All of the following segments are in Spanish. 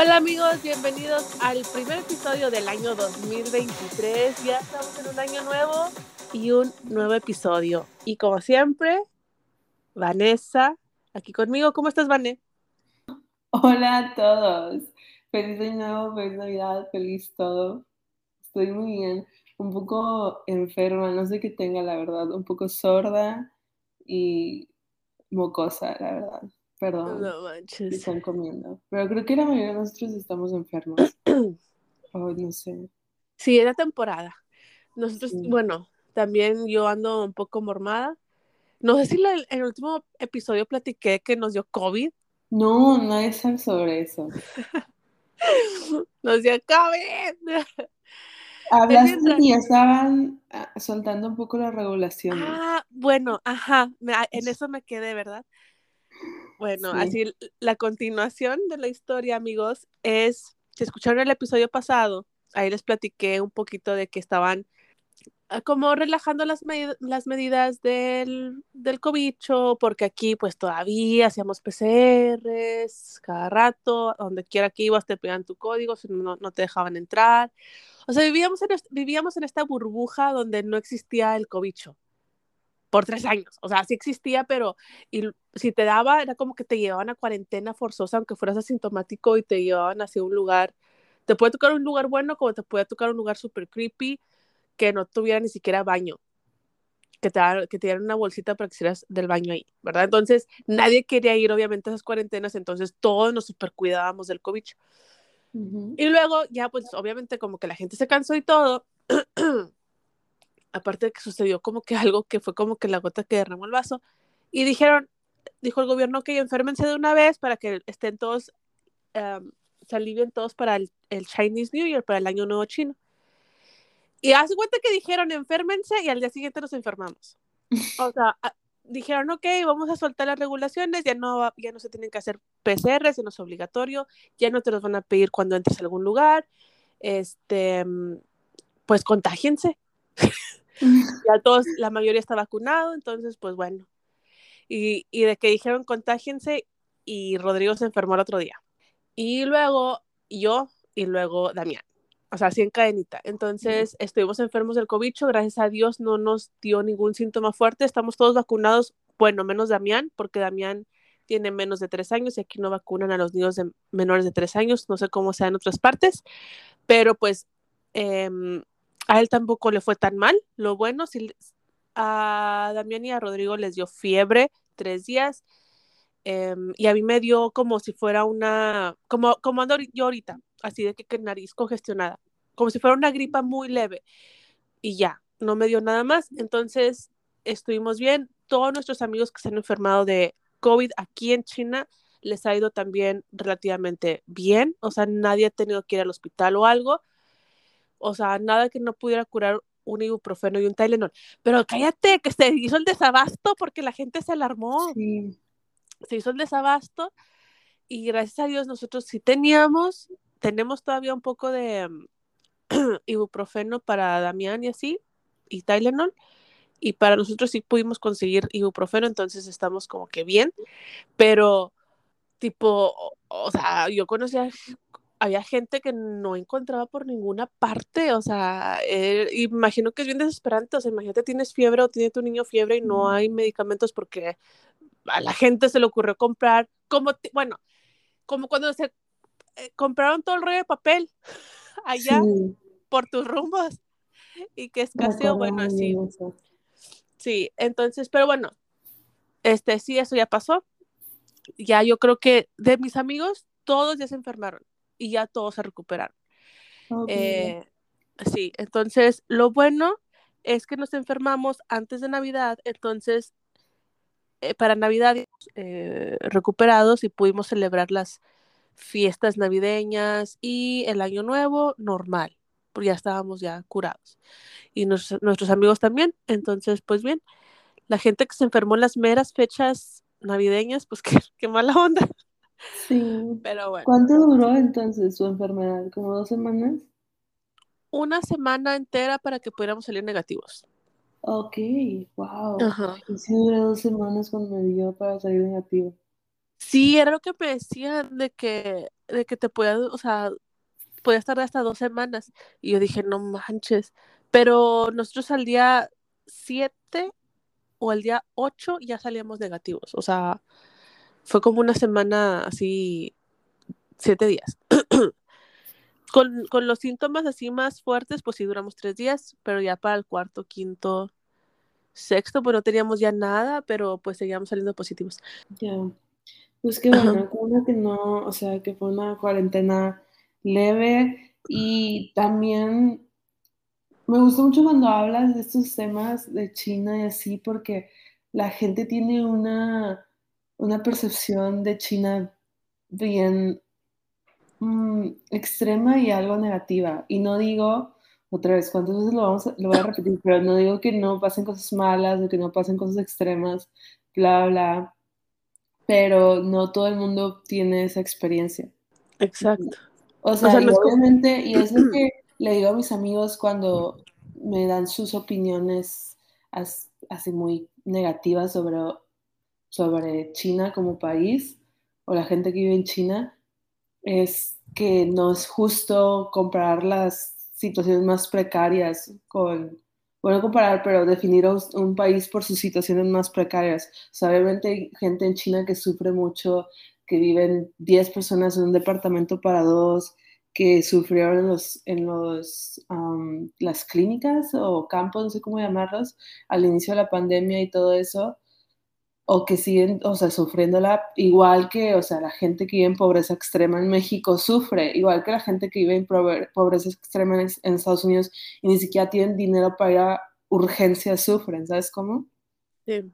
Hola amigos, bienvenidos al primer episodio del año 2023. Ya estamos en un año nuevo y un nuevo episodio. Y como siempre, Vanessa, aquí conmigo. ¿Cómo estás, Vanessa? Hola a todos. Feliz año nuevo, feliz Navidad, feliz todo. Estoy muy bien, un poco enferma, no sé qué tenga, la verdad, un poco sorda y mocosa, la verdad. Perdón. No manches. Están comiendo. Pero creo que la mayoría de nosotros estamos enfermos. oh, no sé. Sí, era temporada. Nosotros, bueno, también yo ando un poco mormada. No sé si en el último episodio platiqué que nos dio COVID. No, no es sobre eso. nos dio COVID. Hablaste y estaban ah, soltando un poco la regulación. Ah, bueno, ajá, en eso me quedé, ¿verdad? Bueno, así la continuación de la historia, amigos, es, si escucharon el episodio pasado, ahí les platiqué un poquito de que estaban ah, como relajando las, las medidas del, del cobicho, porque aquí pues todavía hacíamos PCRs cada rato, donde quiera que ibas te pedían tu código, si no, no te dejaban entrar. O sea, vivíamos en, vivíamos en esta burbuja donde no existía el cobicho por tres años. O sea, sí existía, pero y si te daba, era como que te llevaban a cuarentena forzosa, aunque fueras asintomático y te llevaban hacia un lugar. Te puede tocar un lugar bueno, como te puede tocar un lugar súper creepy, que no tuviera ni siquiera baño. Que te, que te dieran una bolsita para que hicieras del baño ahí, ¿verdad? Entonces, nadie quería ir, obviamente, a esas cuarentenas, entonces todos nos super cuidábamos del COVID. Y luego, ya, pues, obviamente, como que la gente se cansó y todo. aparte de que sucedió como que algo que fue como que la gota que derramó el vaso, y dijeron, dijo el gobierno que enférmense de una vez para que estén todos, se alivien todos para el, Chinese New Year, para el Año Nuevo Chino. Y hace cuenta que dijeron, enférmense y al día siguiente nos enfermamos. O sea, dijeron, ok, vamos a soltar las regulaciones, ya no, ya no se tienen que hacer PCR, ya no es obligatorio, ya no te los van a pedir cuando entres a algún lugar, este, pues contágiense. ya todos, la mayoría está vacunado, entonces, pues bueno. Y, y de que dijeron contágiense y Rodrigo se enfermó el otro día. Y luego yo y luego Damián. O sea, así en cadenita. Entonces, estuvimos enfermos del COVID, gracias a Dios no nos dio ningún síntoma fuerte, estamos todos vacunados, bueno, menos Damián, porque Damián tiene menos de tres años y aquí no vacunan a los niños de menores de tres años, no sé cómo sea en otras partes, pero pues eh, a él tampoco le fue tan mal. Lo bueno, si a Damián y a Rodrigo les dio fiebre tres días em, y a mí me dio como si fuera una, como, como ando yo ahorita, así de que, que nariz congestionada, como si fuera una gripa muy leve y ya, no me dio nada más. Entonces estuvimos bien. Todos nuestros amigos que se han enfermado de COVID aquí en China les ha ido también relativamente bien, o sea, nadie ha tenido que ir al hospital o algo o sea, nada que no pudiera curar un ibuprofeno y un Tylenol. Pero cállate, que se hizo el desabasto porque la gente se alarmó. Se hizo el desabasto y gracias a Dios nosotros sí teníamos, tenemos todavía un poco de ibuprofeno para Damián y así, y Tylenol. Y para nosotros sí pudimos conseguir ibuprofeno, entonces estamos como que bien, pero tipo, o sea, yo conocía había gente que no encontraba por ninguna parte, o sea, eh, imagino que es bien desesperante, o sea, imagínate tienes fiebre o tiene tu niño fiebre y no hay medicamentos porque a la gente se le ocurrió comprar, como, bueno, como cuando se eh, compraron todo el rollo de papel allá por tus rumbos y que escaseó, bueno, así. Sí, entonces, pero bueno, este, sí, eso ya pasó. Ya yo creo que de mis amigos, todos ya se enfermaron y ya todos se recuperaron. Eh, sí, entonces lo bueno es que nos enfermamos antes de Navidad, entonces eh, para Navidad eh, recuperados y pudimos celebrar las fiestas navideñas y el año nuevo normal, porque ya estábamos ya curados. Y nuestros amigos también, entonces pues bien, la gente que se enfermó en las meras fechas navideñas, pues qué, qué mala onda. Sí. Pero bueno. ¿Cuánto duró entonces su enfermedad? ¿Como dos semanas? Una semana entera para que pudiéramos salir negativos. Ok, wow. Ajá. Y sí duré dos semanas cuando me dio para salir negativo. Sí, era lo que me decían de que, de que te podías, o sea, podías tardar hasta dos semanas. Y yo dije, no manches. Pero nosotros al día 7 o al día 8 ya salíamos negativos. O sea, fue como una semana así, siete días. con, con, los síntomas así más fuertes, pues sí duramos tres días, pero ya para el cuarto, quinto, sexto, pues no teníamos ya nada, pero pues seguíamos saliendo positivos. Ya. Pues qué bueno, una que no, o sea, que fue una cuarentena leve y también me gusta mucho cuando hablas de estos temas de China y así, porque la gente tiene una, una percepción de China bien mm, extrema y algo negativa. Y no digo, otra vez, ¿cuántas veces lo, vamos lo voy a repetir? Pero no digo que no pasen cosas malas, o que no pasen cosas extremas, bla, bla. Pero no todo el mundo tiene esa experiencia. Exacto. O sea, obviamente, y es lo que le digo a mis amigos cuando me dan sus opiniones así muy negativas sobre, sobre China como país o la gente que vive en China, es que no es justo comparar las situaciones más precarias con, bueno, comparar, pero definir un, país por sus situaciones más precarias. O sea, hay gente en China que sufre mucho, que viven 10 personas en un departamento para dos, que sufrieron en, los, en los, las clínicas o campos, no sé cómo llamarlos, al inicio de la pandemia y todo eso, o que siguen, o sea, sufriéndola igual que, o sea, la gente que vive en pobreza extrema en México sufre, igual que la gente que vive en pobreza extrema en, en Estados Unidos y ni siquiera tienen dinero para ir a urgencias, sufren, ¿sabes cómo? Sí.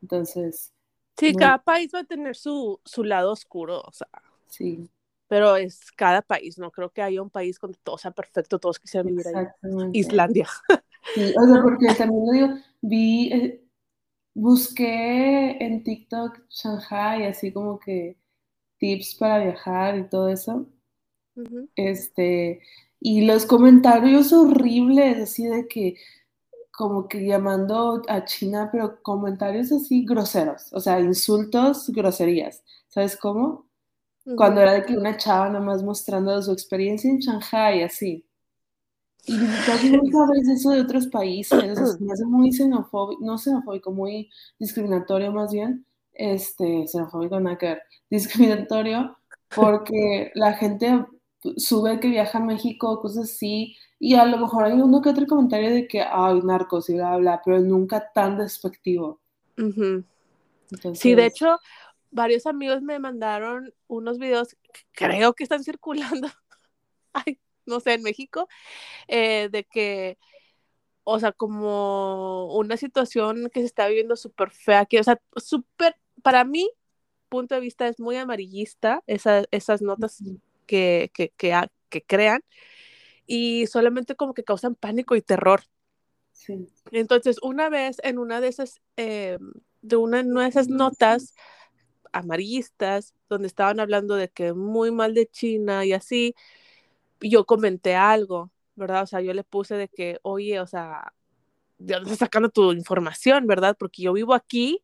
Entonces... Sí, cada país va a tener su, su lado oscuro, o sea. Sí pero es cada país, no creo que haya un país donde todo sea perfecto, todos quisieran vivir ahí. Islandia. Sí, o sea, porque también lo digo, vi, eh, busqué en TikTok Shanghai, así como que tips para viajar y todo eso. Este, y los comentarios horribles, así de que, como que llamando a China, pero comentarios así groseros, o sea, insultos, groserías. ¿Sabes cómo? Cuando era de que una chava nada más mostrando su experiencia en Shanghai, así. Y casi no sabes eso de otros países, me hace muy xenofóbico, no xenofóbico, muy discriminatorio más bien, este, xenofóbico nada que ver, discriminatorio, porque la gente sube que viaja a México, cosas así, y a lo mejor hay uno que otro comentario de que, ay, narcos y bla, bla, pero nunca tan despectivo. sí, de hecho, varios amigos me mandaron unos videos, creo que están circulando, ay, no sé, en México, eh, de que, o sea, como una situación que se está viviendo súper fea, que, o sea, súper, para mí, punto de vista es muy amarillista, esas notas que, que, que, crean, y solamente como que causan pánico y terror. Sí. Entonces, una vez en una de esas, eh, de una de esas notas, amarillistas, donde estaban hablando de que muy mal de China y así, yo comenté algo, ¿verdad? O sea, yo le puse de que, oye, o sea, ¿de dónde estás sacando tu información, verdad? Porque yo vivo aquí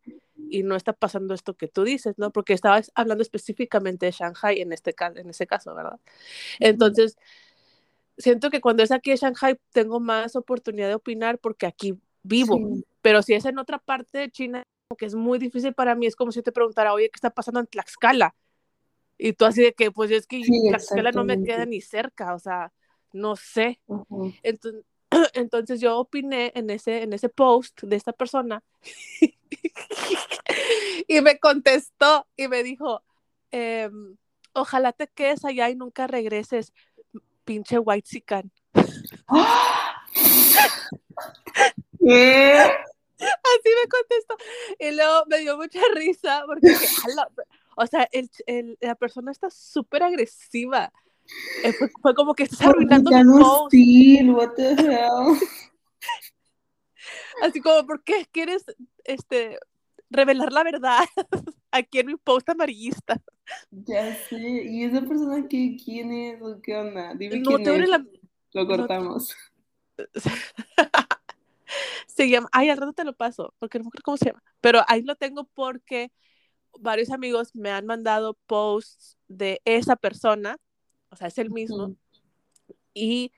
y no está pasando esto que tú dices, ¿no? Porque estabas hablando específicamente de Shanghai en este caso, en ese caso, ¿verdad? Entonces, siento que cuando es aquí en Shanghai tengo más oportunidad de opinar porque aquí vivo, pero si es en otra parte de China que es muy difícil para mí, es como si yo te preguntara, oye, ¿qué está pasando en Tlaxcala? Y tú así de que, pues es que Tlaxcala no me queda ni cerca, o sea, no sé. entonces, entonces, yo opiné en ese, en ese post de esta persona y me contestó y me dijo, em, ojalá te quedes allá y nunca regreses, pinche white sican. ¿Qué? Así me contestó. Y luego me dio mucha risa porque, o sea, el, el, la persona está súper agresiva. Eh, fue, como que estás arruinando mi post. what the hell? Así como, ¿por qué quieres este, revelar la verdad aquí en mi post amarillista? Ya sé. ¿Y esa persona qué, quién es o qué onda? Dime quién es. Lo cortamos. se llama, ay, al rato te lo paso, porque no me acuerdo cómo se llama, pero ahí lo tengo porque varios amigos me han mandado posts de esa persona, o sea, es el mismo, y,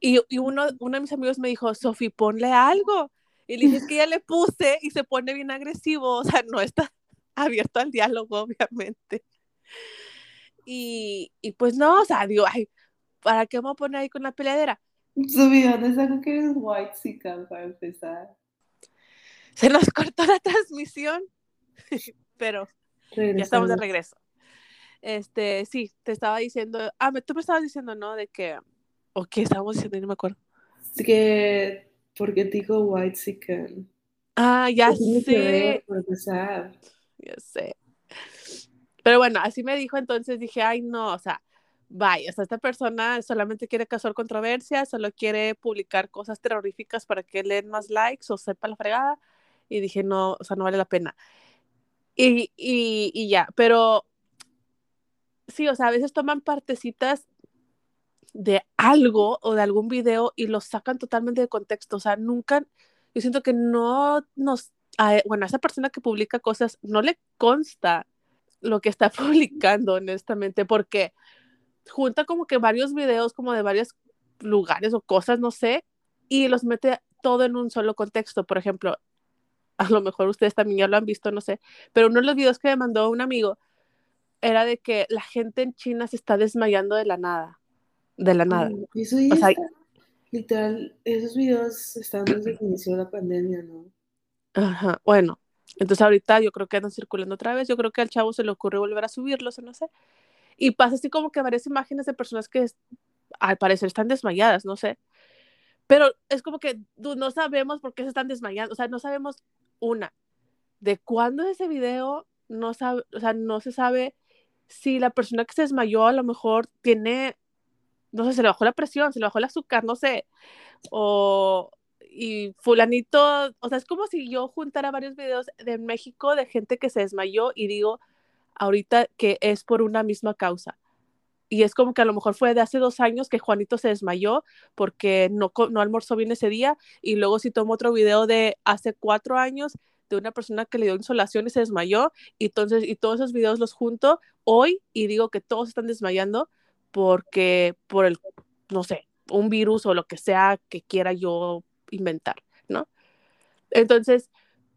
y, y, uno, uno de mis amigos me dijo, Sofi, ponle algo. Y le dije, es que ya le puse y se pone bien agresivo, o sea, no está abierto al diálogo, obviamente. Y, y pues no, o sea, digo, ay, ¿para qué me voy a poner ahí con la peleadera? Sofi, ¿dónde saco que eres white chica para empezar? Se nos cortó la transmisión, pero ya estamos de regreso. Este, sí, te estaba diciendo, ah, tú me estabas diciendo, ¿no? De que, o qué estábamos diciendo, no me acuerdo. Que, porque te dijo white chicken. Ah, ya sé. Ya sé. Pero bueno, así me dijo, entonces dije, ay, no, o sea, vaya, o sea, esta persona solamente quiere causar controversia, solo quiere publicar cosas terroríficas para que le den más likes o sepa la fregada. Y dije, no, o sea, no vale la pena. Y, y, ya, pero sí, o sea, a veces toman partecitas de algo o de algún video y lo sacan totalmente de contexto. O sea, nunca, yo siento que no nos, bueno, a esa persona que publica cosas no le consta lo que está publicando, honestamente, porque junta como que varios videos como de varios lugares o cosas, no sé, y los mete todo en un solo contexto. Por ejemplo, a lo mejor ustedes también ya lo han visto, no sé, pero uno de los videos que me mandó un amigo era de que la gente en China se está desmayando de la nada, de la nada. Eso ya o sea, literal, esos videos están desde que inició la pandemia, ¿no? Ajá, bueno, entonces ahorita yo creo que andan circulando otra vez, yo creo que al chavo se le ocurre volver a subirlos, no sé. Y pasa así como que varias imágenes de personas que al parecer están desmayadas, no sé. Pero es como que no sabemos por qué se están desmayando, o sea, no sabemos una, de cuándo es ese video, no sabe, o sea, no se sabe si la persona que se desmayó a lo mejor tiene, no sé, se le bajó la presión, se le bajó el azúcar, no sé, o y fulanito, o sea, es como si yo juntara varios videos de México de gente que se desmayó y digo ahorita que es por una misma causa. Y es como que a lo mejor fue de hace dos años que Juanito se desmayó porque no, no almorzó bien ese día y luego si tomo otro video de hace cuatro años de una persona que le dio insolación y se desmayó y entonces y todos esos videos los junto hoy y digo que todos están desmayando porque por el no sé un virus o lo que sea que quiera yo inventar no entonces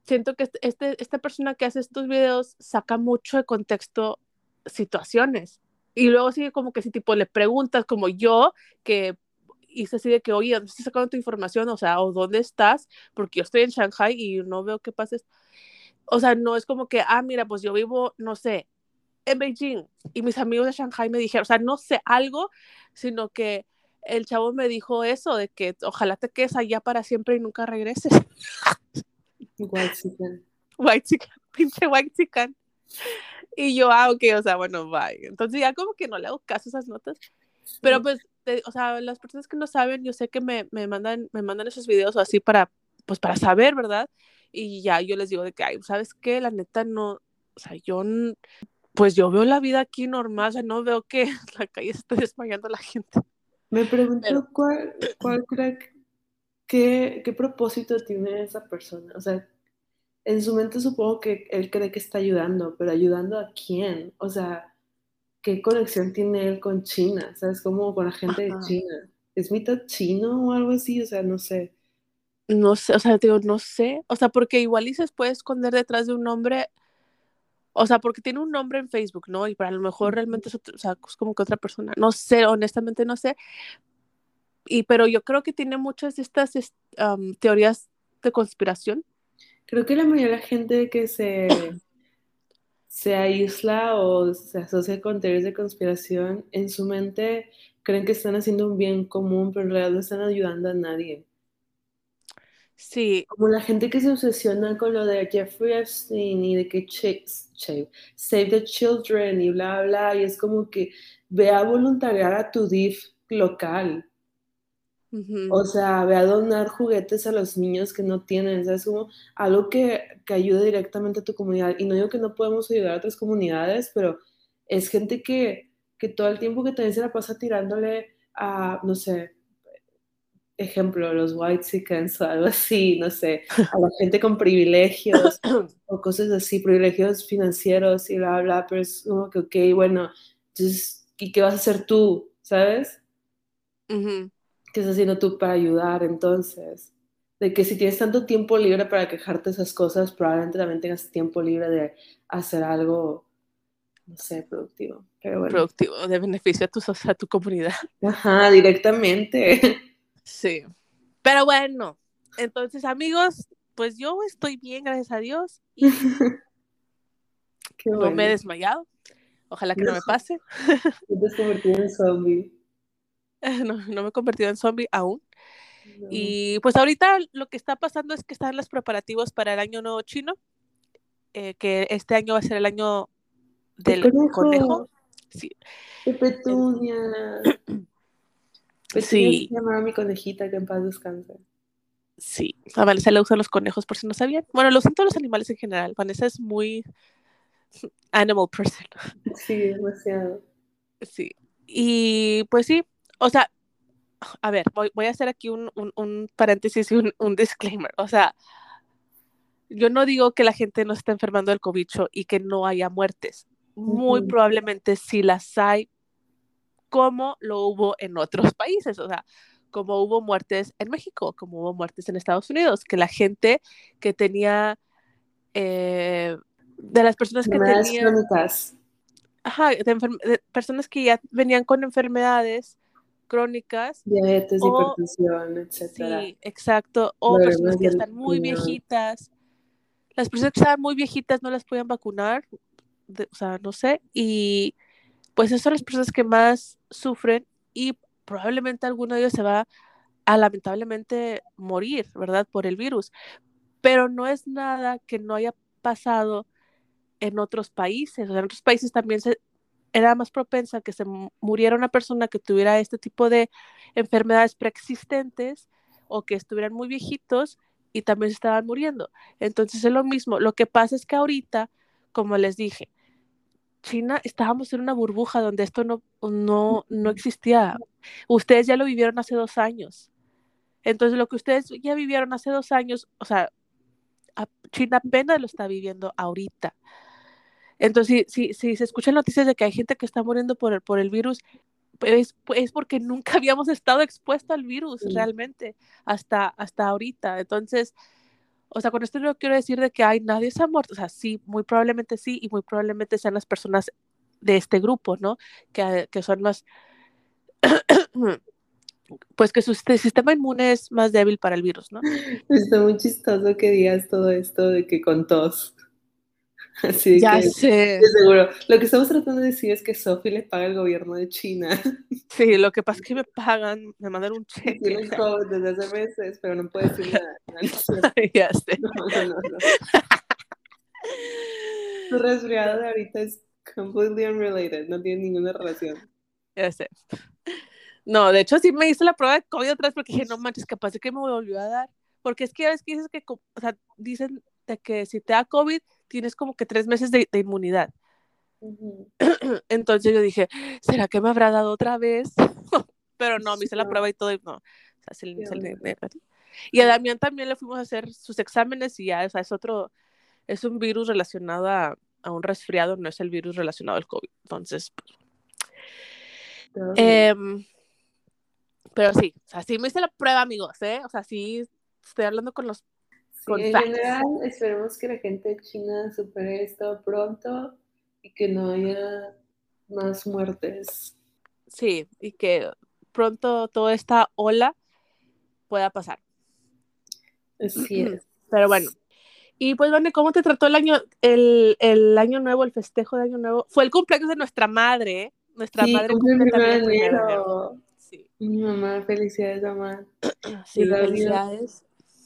siento que este, este, esta persona que hace estos videos saca mucho de contexto situaciones y luego sigue como que si tipo le preguntas como yo que hice así de que, oye, ¿dónde estás sacando tu información? O sea, ¿o dónde estás? Porque yo estoy en Shanghai y no veo qué pases. O sea, no es como que, ah, mira, pues yo vivo, no sé, en Beijing y mis amigos de Shanghai me dijeron, o sea, no sé algo, sino que el chavo me dijo eso, de que ojalá te quedes allá para siempre y nunca regreses. White chicken. White chicken, pinche white chicken. Y yo, ah, ok, o sea, bueno, bye. Entonces ya como que no le hago caso a esas notas. Pero pues o sea, las personas que no saben, yo sé que me, me, mandan, me mandan esos videos o así para, pues para saber, ¿verdad? Y ya yo les digo de que, ay, ¿sabes qué? La neta no, o sea, yo, pues yo veo la vida aquí normal, o sea, no veo que la calle esté desmayando la gente. Me pregunto cuál, cuál cree, qué, qué propósito tiene esa persona, o sea, en su mente supongo que él cree que está ayudando, pero ayudando a quién, o sea, qué conexión tiene él con China, ¿sabes? Como con la gente de China. ¿Es mitad chino o algo así? O sea, no sé. No sé, o sea, digo, no sé. O sea, porque igual y se puede esconder detrás de un nombre. O sea, porque tiene un nombre en Facebook, ¿no? Y para lo mejor realmente es, o sea, es como que otra persona. No sé, honestamente no sé. Y, pero yo creo que tiene muchas de estas teorías de conspiración. Creo que la mayoría de la gente que se se aísla o se asocia con teorías de conspiración, en su mente creen que están haciendo un bien común, pero en realidad no están ayudando a nadie. Sí. Como la gente que se obsesiona con lo de Jeffrey Epstein y de que Save the Children y bla, bla, y es como que ve a voluntariar a tu DIF local. O sea, ve a donar juguetes a los niños que no tienen, ¿sabes? Como algo que, que ayude directamente a tu comunidad. Y no digo que no podemos ayudar a otras comunidades, pero es gente que, que todo el tiempo que también se la pasa tirándole a, no sé, ejemplo, los white chickens o algo así, no sé, a la gente con privilegios o cosas así, privilegios financieros y bla, bla, pero es como que, ok, bueno, entonces, ¿y qué vas a hacer tú? ¿Sabes? ¿Qué estás haciendo tú para ayudar entonces? De que si tienes tanto tiempo libre para quejarte de esas cosas, probablemente también tengas tiempo libre de hacer algo, no sé, productivo. Pero bueno. Productivo, de beneficio a tu, a tu comunidad. Ajá, directamente. Sí. Pero bueno, entonces amigos, pues yo estoy bien, gracias a Dios. Y no me he desmayado. Ojalá que no, me pase. Te has convertido en zombie. No, no me he convertido en zombie aún. Y pues ahorita lo que está pasando es que están los preparativos para el año nuevo chino, eh, que este año va a ser el año del conejo. Sí. De petunia. sí. se llamaba mi conejita, que en paz descanse. Sí, a Vanessa le usan los conejos por si no sabían. Bueno, lo usan todos los animales en general. Vanessa es muy animal person. Sí, demasiado. Sí. Y pues sí, o sea, a ver, voy, voy a hacer aquí un, un, paréntesis y un, un, disclaimer. O sea, yo no digo que la gente no esté enfermando del COVID y que no haya muertes. Muy probablemente sí las hay, como lo hubo en otros países. O sea, como hubo muertes en México, como hubo muertes en Estados Unidos, que la gente que tenía, eh, de las personas que tenían... Ajá, de, personas que ya venían con enfermedades crónicas. Diabetes, hipertensión, etc. Sí, exacto. O personas que están muy viejitas. Las personas que estaban muy viejitas no las podían vacunar, o sea, no sé. Y pues esas son las personas que más sufren y probablemente alguno de ellos se va a lamentablemente morir, ¿verdad? Por el virus. Pero no es nada que no haya pasado en otros países. O sea, en otros países también se, era más propensa a que se muriera una persona que tuviera este tipo de enfermedades preexistentes o que estuvieran muy viejitos y también se estaban muriendo. Entonces es lo mismo. Lo que pasa es que ahorita, como les dije, China estábamos en una burbuja donde esto no, no, no existía. Ustedes ya lo vivieron hace dos años. Entonces lo que ustedes ya vivieron hace dos años, o sea, China apenas lo está viviendo ahorita. Entonces, si, si, se escuchan noticias de que hay gente que está muriendo por el, por el virus, es porque nunca habíamos estado expuestos al virus realmente hasta, hasta ahorita. Entonces, o sea, con esto no quiero decir de que hay nadie se ha muerto. O sea, sí, muy probablemente sí, y muy probablemente sean las personas de este grupo, ¿no? Que, que son más, pues que su sistema inmune es más débil para el virus, ¿no? Está muy chistoso que digas todo esto de que con tos. Así ya que, sé. seguro. Lo que estamos tratando de decir es que Sophie le paga el gobierno de China. Sí, lo que pasa es que me pagan, me mandan un cheque. Tiene COVID desde hace meses, pero no puede decir nada. ya sé. No, no, no. Su resfriado de ahorita es completely unrelated, no tiene ninguna relación. Ya sé. No, de hecho sí me hice la prueba de COVID otra vez porque dije, no manches, capaz de que me volvió a dar. Porque es que ves que dices que, o sea, dicen de que si te da COVID, tienes como que tres meses de, inmunidad. Entonces yo dije, ¿será que me habrá dado otra vez? Pero no, me hice la prueba y todo, y no. y a Damián también le fuimos a hacer sus exámenes y ya, o sea, es otro, es un virus relacionado a, un resfriado, no es el virus relacionado al COVID. Entonces, pues, em, pero sí, o sea, sí me hice la prueba, amigos, ¿eh? O sea, sí estoy hablando con los en general, esperemos que la gente de China supere esto pronto y que no haya más muertes. Sí, y que pronto toda esta ola pueda pasar. Así es. Pero bueno. Y pues, bueno, ¿cómo te trató el año, el, el año nuevo, el festejo de año nuevo? Fue el cumpleaños de nuestra madre, ¿eh? Nuestra madre cumple también el Sí. Mi mamá, felicidades, mamá. Sí, felicidades.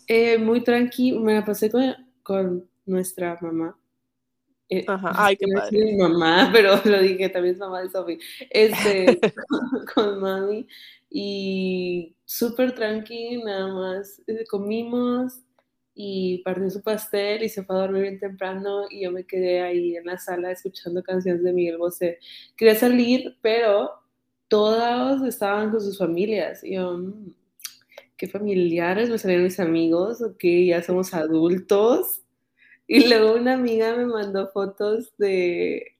Eh, muy tranqui, me la pasé con, con nuestra mamá. Eh, Ajá, ay, qué padre. Mi mamá, pero lo dije, también es mamá de Sophie. Este, con, mami. Y súper tranqui, nada más. Eh, comimos y partió su pastel y se fue a dormir bien temprano y yo me quedé ahí en la sala escuchando canciones de Miguel Bosé. Quería salir, pero todos estaban con sus familias. Y yo, mm, qué familiares, me salieron mis amigos, ok, ya somos adultos. Y luego una amiga me mandó fotos de,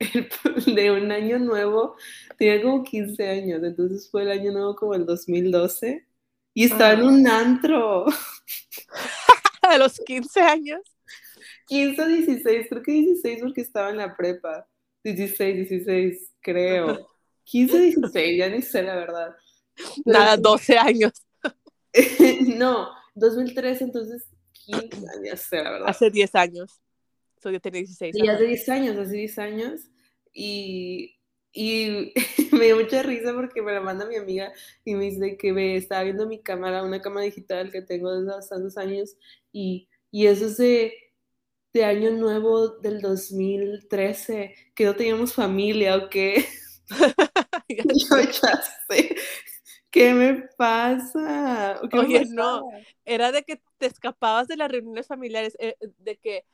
de un año nuevo, tenía como 15 años, entonces fue el año nuevo como el 2012, y estaba en un antro. A los 15 años. 15 o 16, creo que 16 porque estaba en la prepa. 16, 16, creo. 15, 16, ya ni sé la verdad. Nada, 12 años. no, 2003, entonces 15, ya sé la verdad. Hace 10 años. So, yo tenía 16. Y hace 10 años, hace 10 años. Y, y me dio mucha risa porque me la manda mi amiga y me dice que me estaba viendo mi cámara, una cámara digital que tengo desde hace tantos años. Y, y eso es de de Año Nuevo del 2013, que no teníamos familia o qué. Yo ya sé. ¿Qué me pasa? Oye, no, era de que te escapabas de las reuniones familiares, eh, de que,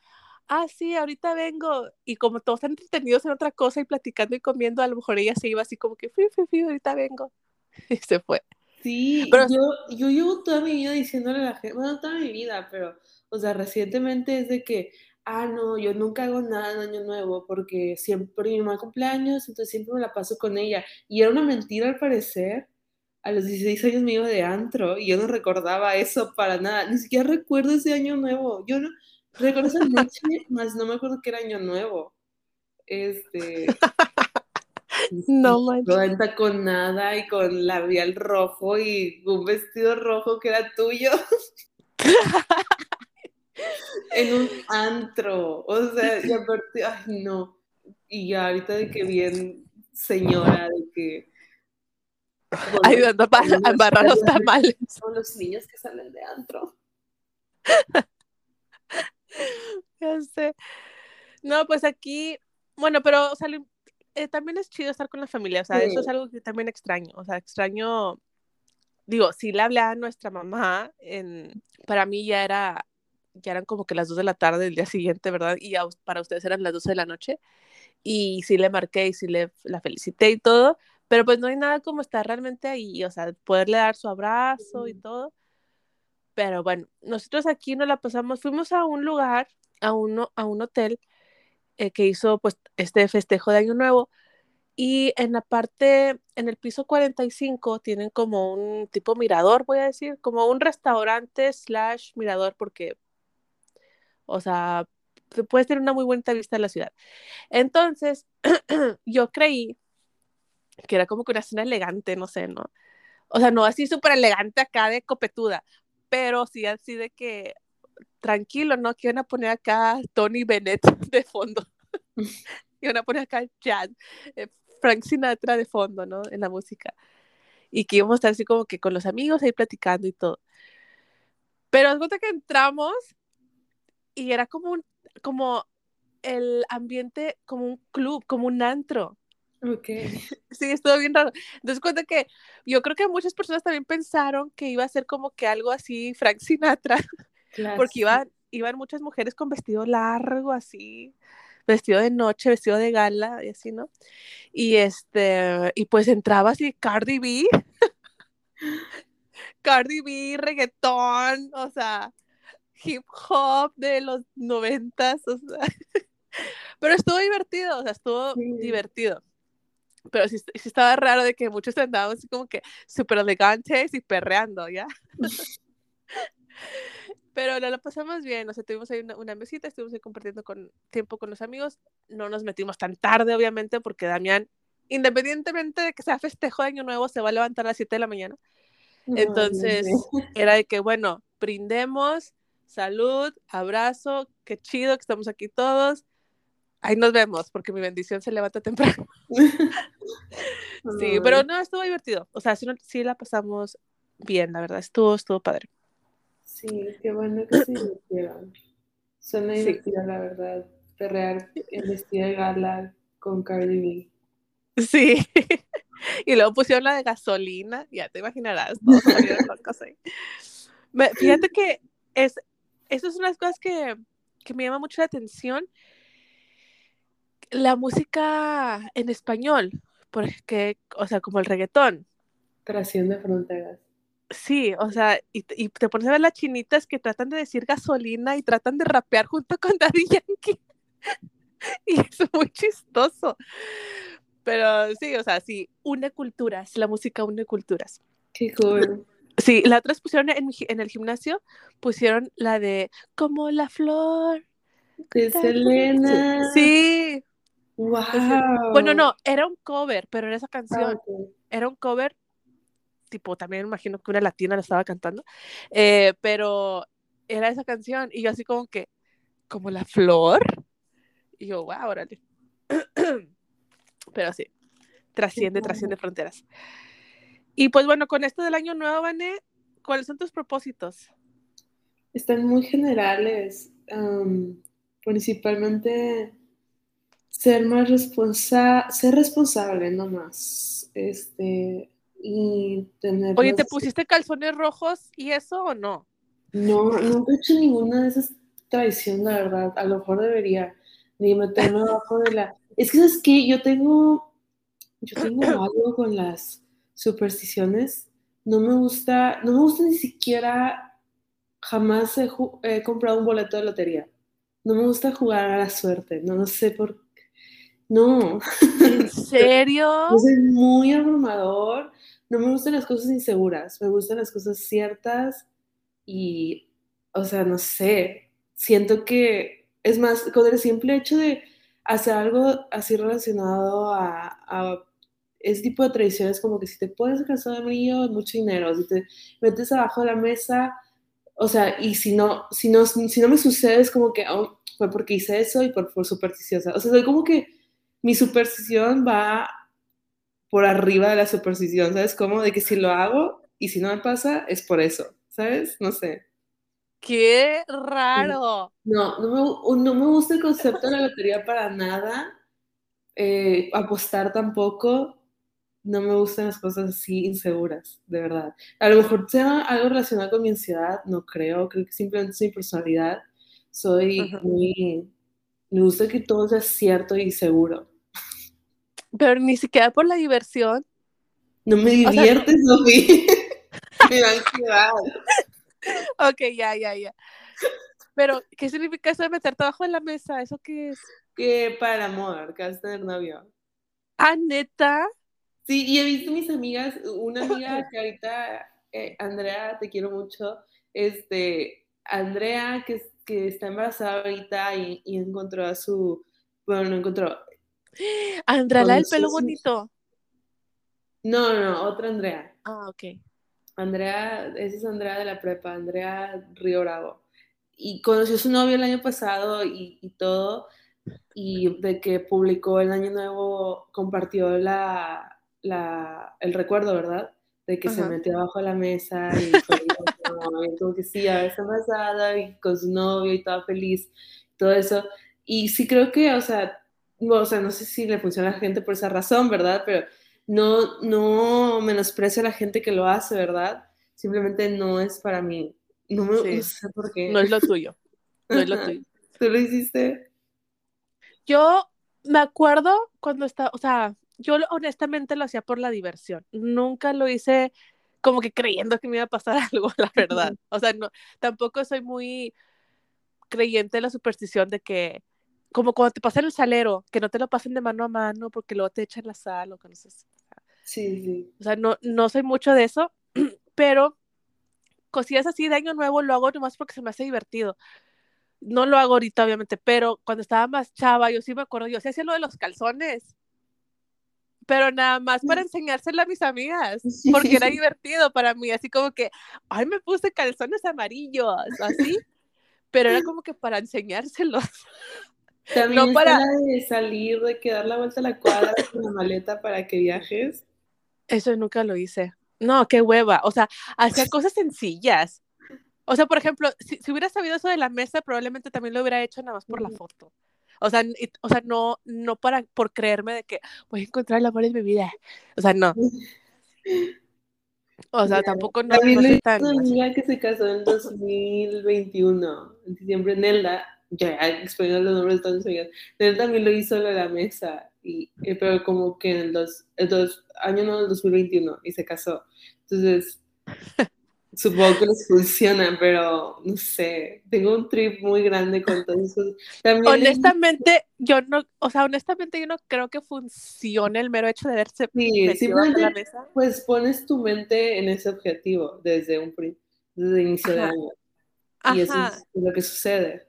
ah, sí, ahorita vengo, y como todos están entretenidos en otra cosa y platicando y comiendo, a lo mejor ella se iba así como que, fui, fui, fui, ahorita vengo, y se fue. Sí, pero yo, yo llevo toda mi vida diciéndole a la gente, bueno, toda mi vida, pero, o sea, recientemente es de que, ah, no, yo nunca hago nada en Año Nuevo porque siempre mi mamá cumpleaños, entonces siempre me la paso con ella. Y era una mentira al parecer. A los 16 años me iba de antro y yo no recordaba eso para nada. Ni siquiera recuerdo ese Año Nuevo. Yo no recuerdo esa noche, más no me acuerdo que era Año Nuevo. Este. No manches. No con nada y con labial rojo y un vestido rojo que era tuyo. en un antro. O sea, y aparte, ay, no. Y ya ahorita de que bien señora, de que. Ayudando a embarrar los tamales. Son los niños que salen de antro. ya sé. No, pues aquí, bueno, pero o sea, eh, también es chido estar con la familia, o sea, eso es algo que también extraño, o sea, extraño, digo, si le hablé a nuestra mamá, en, para mí ya era ya eran como que las 2 de la tarde del día siguiente, ¿verdad? Y para ustedes eran las 12 de la noche. Y sí le marqué y sí le la felicité y todo, pero pues no hay nada como estar realmente ahí, o sea, poderle dar su abrazo y todo. Pero bueno, nosotros aquí no la pasamos, fuimos a un lugar, a, uno, a un hotel eh, que hizo pues este festejo de Año Nuevo. Y en la parte, en el piso 45 tienen como un tipo mirador, voy a decir, como un restaurante slash mirador, porque o sea, puedes tener una muy buena vista de la ciudad. Entonces, yo creí que era como que una cena elegante, no sé, ¿no? O sea, no así súper elegante acá de copetuda, pero sí así de que tranquilo, ¿no? Que iban a poner acá Tony Bennett de fondo. iban a poner acá jazz, eh, Frank Sinatra de fondo, ¿no? En la música. Y que íbamos a estar así como que con los amigos ahí platicando y todo. Pero es que entramos y era como un, como el ambiente, como un club, como un antro. Ok. Sí, estuvo bien raro. Entonces cuenta que yo creo que muchas personas también pensaron que iba a ser como que algo así Frank Sinatra, porque iban, iban muchas mujeres con vestido largo así, vestido de noche, vestido de gala y así, ¿no? Y este, y pues entraba así Cardi B, Cardi B, reggaetón, o sea, hip hop de los noventas, o sea, pero estuvo divertido, o sea, estuvo divertido. Pero sí, sí, estaba raro de que muchos andaban así como que súper elegantes y perreando, ¿ya? pero no lo pasamos bien, o sea, tuvimos ahí una, una, mesita, estuvimos ahí compartiendo con, tiempo con los amigos, no nos metimos tan tarde, obviamente, porque Damián, independientemente de que sea festejo de Año Nuevo, se va a levantar a las 7 de la mañana. Entonces, era de que, bueno, brindemos, salud, abrazo, qué chido que estamos aquí todos. Ahí nos vemos, porque mi bendición se levanta temprano. sí, pero no, estuvo divertido. O sea, sí, sí, la pasamos bien, la verdad. Estuvo, estuvo padre. Sí, qué bueno que se divirtieron. Suena divertida, la verdad. Perrear en vestido de gala con Cardi B. Sí. y luego pusieron la de gasolina. Ya te imaginarás. Fíjate que es, eso es una de las cosas que, que me llama mucho la atención. La música en español, porque, o sea, como el reggaetón. Trasciende fronteras. Sí, o sea, y, y, te pones a ver las chinitas que tratan de decir gasolina y tratan de rapear junto con Daddy Yankee. y es muy chistoso. Pero sí, o sea, sí, une culturas, la música une culturas. Qué cool. Sí, la otra pusieron en, en el gimnasio, pusieron la de Como la flor. De Selena. Sí. Wow. Bueno, no, era un cover, pero era esa Ah, canción. ok. Era un cover, tipo, también me imagino que una latina la estaba cantando, eh, pero era esa canción y yo así como que, como la flor. Y yo, wow, órale. pero sí, trasciende, trasciende fronteras. Y pues bueno, con esto del año nuevo, Vané, ¿cuáles son tus propósitos? Están muy generales. principalmente ser más responsable, ser responsable nomás. Este, y tener. Oye, ¿te pusiste calzones rojos y eso o no? No, nunca he hecho ninguna de esas tradiciones, la verdad. A lo mejor debería. Ni meterme abajo de la. Es que, ¿sabes qué? Yo tengo. Yo tengo algo con las supersticiones. No me gusta. No me gusta ni siquiera. Jamás he, he comprado un boleto de lotería. No me gusta jugar a la suerte. No, no sé por qué. No. ¿En serio? Yo soy muy abrumador. No me gustan las cosas inseguras. Me gustan las cosas ciertas. Y, o sea, no sé. Siento que, es más, con el simple hecho de hacer algo así relacionado a, a ese tipo de tradiciones, como que si te pones el calzón amarillo, es mucho dinero. Si te metes abajo de la mesa, o sea, y si no, si no, si no me sucede, es como que oh, fue porque hice eso y por, por supersticiosa. O sea, soy como que mi superstición va por arriba de la superstición, ¿sabes? Como de que si lo hago y si no me pasa, es por eso, ¿sabes? No sé. ¡Qué raro! No, no me, no me gusta el concepto de la lotería para nada. Eh, apostar tampoco. No me gustan las cosas así inseguras, de verdad. A lo mejor sea algo relacionado con mi ansiedad, no creo. Creo que simplemente es mi personalidad. Soy muy... Me gusta que todo sea cierto y seguro. Pero ni siquiera por la diversión. No me O sea, diviertes, Sofía. me da ansiedad. Ok, ya, ya, ya. Pero, ¿qué significa eso de meterte abajo de la mesa? ¿Eso qué es? Que para amor, que vas a tener novio. Ah, neta. Sí, y he visto mis amigas, una amiga que ahorita, eh, Andrea, te quiero mucho, este, Andrea que, que está embarazada ahorita y, y encontró a su, bueno, no encontró, Andrea, la del conoció pelo a bonito. no, no, otra Andrea. Ah, ok. Andrea, esa es Andrea de la prepa, Andrea Río Bravo. Y conoció a su novio el año pasado y, y todo, y de que publicó el año nuevo, compartió la, la, el recuerdo, ¿verdad? De que se Ajá. metió abajo de la mesa y como, que sí, ahora está embarazada y con su novio y toda feliz, todo eso. Y sí creo que, o sea, no, o sea, no sé si le funciona a la gente por esa razón, ¿verdad? Pero no, no menosprecio a la gente que lo hace, ¿verdad? Simplemente no es para mí. No, me, Sí. no sé por qué. No es lo tuyo. No es lo tuyo. ¿Tú lo hiciste? Yo me acuerdo cuando estaba, o sea, yo honestamente lo hacía por la diversión. Nunca lo hice como que creyendo que me iba a pasar algo, la verdad. O sea, no, tampoco soy muy creyente de la superstición de que, como cuando te pasan el salero, que no te lo pasen de mano a mano porque luego te echan la sal o que no sé. Sí, sí. O sea, no, no soy mucho de eso, pero cosillas así de año nuevo lo hago nomás porque se me hace divertido. No lo hago ahorita, obviamente, pero cuando estaba más chava, yo sí me acuerdo, yo sí hacía lo de los calzones, pero nada más para enseñárselo a mis amigas, porque era divertido para mí, así como que, ay, me puse calzones amarillos, así, pero era como que para enseñárselos. También No para- la de salir, de que dar la vuelta a la cuadra con la maleta para que viajes. Eso nunca lo hice. No, qué hueva. O sea, hacía cosas sencillas. O sea, por ejemplo, si, si hubiera sabido eso de la mesa, probablemente también lo hubiera hecho nada más por la foto. O sea, y- o sea, no, no para, por creerme de que voy a encontrar el amor de mi vida. O sea, no. O sea, tampoco no, También no tan una amiga que se casó en 2021, en diciembre, Nelda, ya exponiendo los nombres de todas mis Nelda también lo hizo de la mesa, y, eh, pero como que en el, dos, el dos, año no, el 2021, y se casó. Entonces, supongo que les funciona, pero no sé, tengo un trip muy grande con todo eso. También honestamente, yo no, o sea, honestamente yo no creo que funcione el mero hecho de verse sí, simplemente, la mesa. Pues pones tu mente en ese objetivo desde un desde el inicio de año. Y eso es lo que sucede.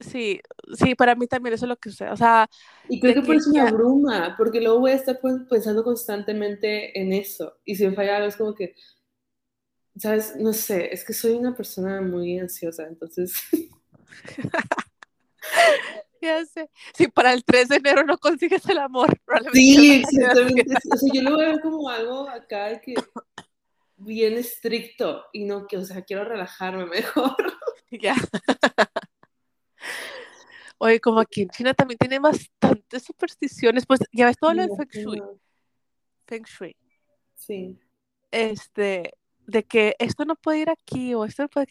Sí, sí, para mí también eso es lo que sucede. O sea, y creo que por eso me abruma, porque luego voy a estar pensando constantemente en eso. Y si me falla algo, es como que, ¿sabes? No sé, es que soy una persona muy ansiosa, entonces. ya sé. Si para el 3 de enero no consigues el amor, probablemente. Sí, exactamente. O sea, yo lo veo como algo acá que bien estricto y no que, o sea, quiero relajarme mejor. Ya. Oye, como aquí en China también tiene bastantes supersticiones, pues ya ves todo lo de Feng Shui. Feng Shui. Sí. Este, de que esto no puede ir aquí o esto no puede.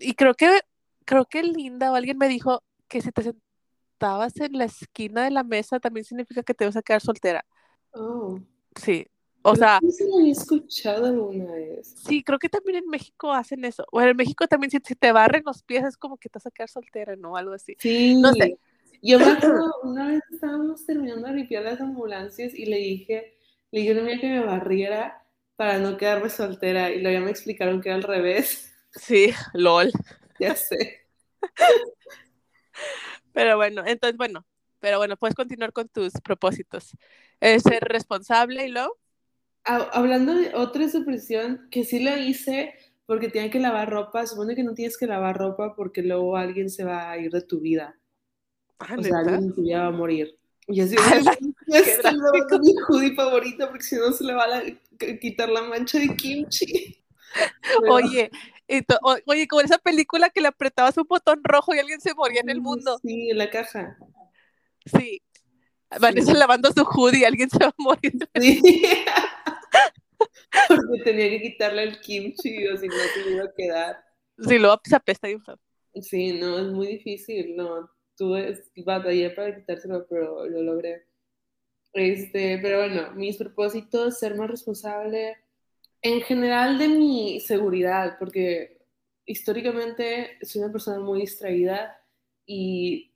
Y creo que, creo que Linda o alguien me dijo que si te sentabas en la esquina de la mesa también significa que te vas a quedar soltera. Oh. Sí. O sea. se lo había escuchado alguna vez. Sí, creo que también en México hacen eso. O en México también si, te barren los pies es como que te vas a quedar soltera, ¿no? Algo así. Sí. No sé. Yo me acuerdo, una vez estábamos terminando de limpiar las ambulancias y le dije, le dije a una que me barriera para no quedarme soltera y luego ya me explicaron que era al revés. Sí, lol. Ya sé. Pero bueno, entonces bueno, pero bueno, puedes continuar con tus propósitos. ser responsable y luego. Hablando de otra supresión que sí lo hice porque tienen que lavar ropa, supone que no tienes que lavar ropa porque luego alguien se va a ir de tu vida. Ah, o sea, alguien de tu vida va a morir. Y así, lavando mi hoodie favorito porque si no se le va a quitar la mancha de kimchi. Oye, oye, como esa película que le apretabas un botón rojo y alguien se moría en el mundo. Sí, en la caja. Sí. Vanessa lavando su hoodie y alguien se va a morir. Sí. Porque tenía que quitarle el kimchi o si no se iba a quedar. Sí, luego se apesta y Sí, no, es muy difícil, no. Tuve batallé para quitárselo, pero lo logré. Este, pero bueno, mis propósitos, ser más responsable en general de mi seguridad, porque históricamente soy una persona muy distraída y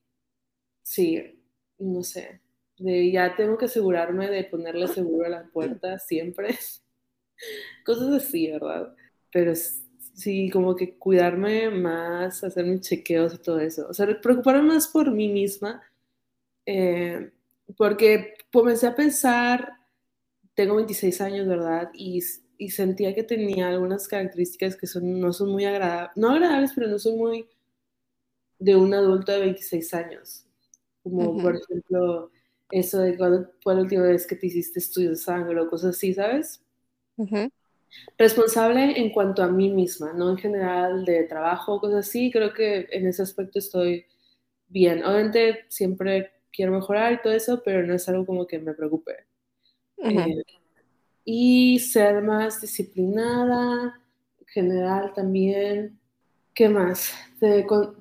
sí, no sé, de ya tengo que asegurarme de ponerle seguro a la puerta siempre. Cosas así, ¿verdad? Pero sí, como que cuidarme más, hacer mis chequeos y todo eso. O sea, preocuparme más por mí misma. Eh, porque comencé a pensar, tengo 26 años, ¿verdad? Y, y sentía que tenía algunas características que son, no son muy agradables, no agradables, pero no son muy de un adulto de 26 años. Como, por ejemplo, eso de cuando fue la última vez que te hiciste estudios de sangre o cosas así, ¿sabes? Responsable en cuanto a mí misma, no en general de trabajo o cosas así. Creo que en ese aspecto estoy bien. Obviamente siempre quiero mejorar y todo eso, pero no es algo como que me preocupe. Eh, y ser más disciplinada, general también. ¿Qué más?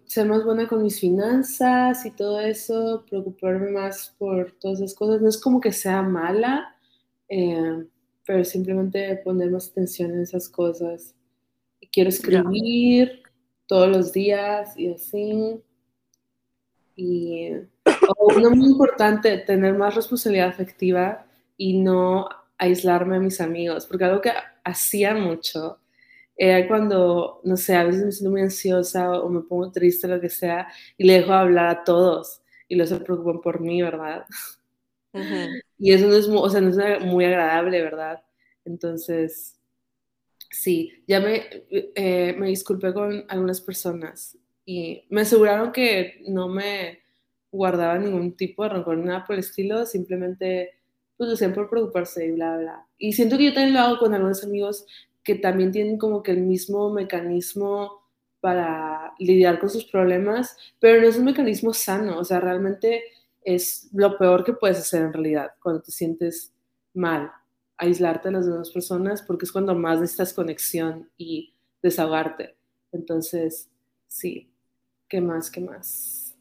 ser más buena con mis finanzas y todo eso, preocuparme más por todas esas cosas. No es como que sea mala, eh, pero simplemente poner más atención en esas cosas. quiero escribir todos los días y así. Y uno muy importante, tener más responsabilidad afectiva y no aislarme a mis amigos, porque algo que hacía mucho era cuando, no sé, a veces me siento muy ansiosa o me pongo triste, lo que sea, y le dejo hablar a todos y los se preocupan por mí, ¿verdad? Y eso no es, o sea, no es muy agradable, ¿verdad? Entonces, sí, ya me, eh, me disculpé con algunas personas y me aseguraron que no me guardaba ningún tipo de rencor, nada por el estilo, simplemente pues lo hacían por preocuparse y bla, bla. Y siento que yo también lo hago con algunos amigos que también tienen como que el mismo mecanismo para lidiar con sus problemas, pero no es un mecanismo sano, o sea, realmente es lo peor que puedes hacer en realidad cuando te sientes mal, aislarte de las demás personas, porque es cuando más necesitas conexión y desahogarte. Entonces, sí, ¿qué más? ¿Qué más?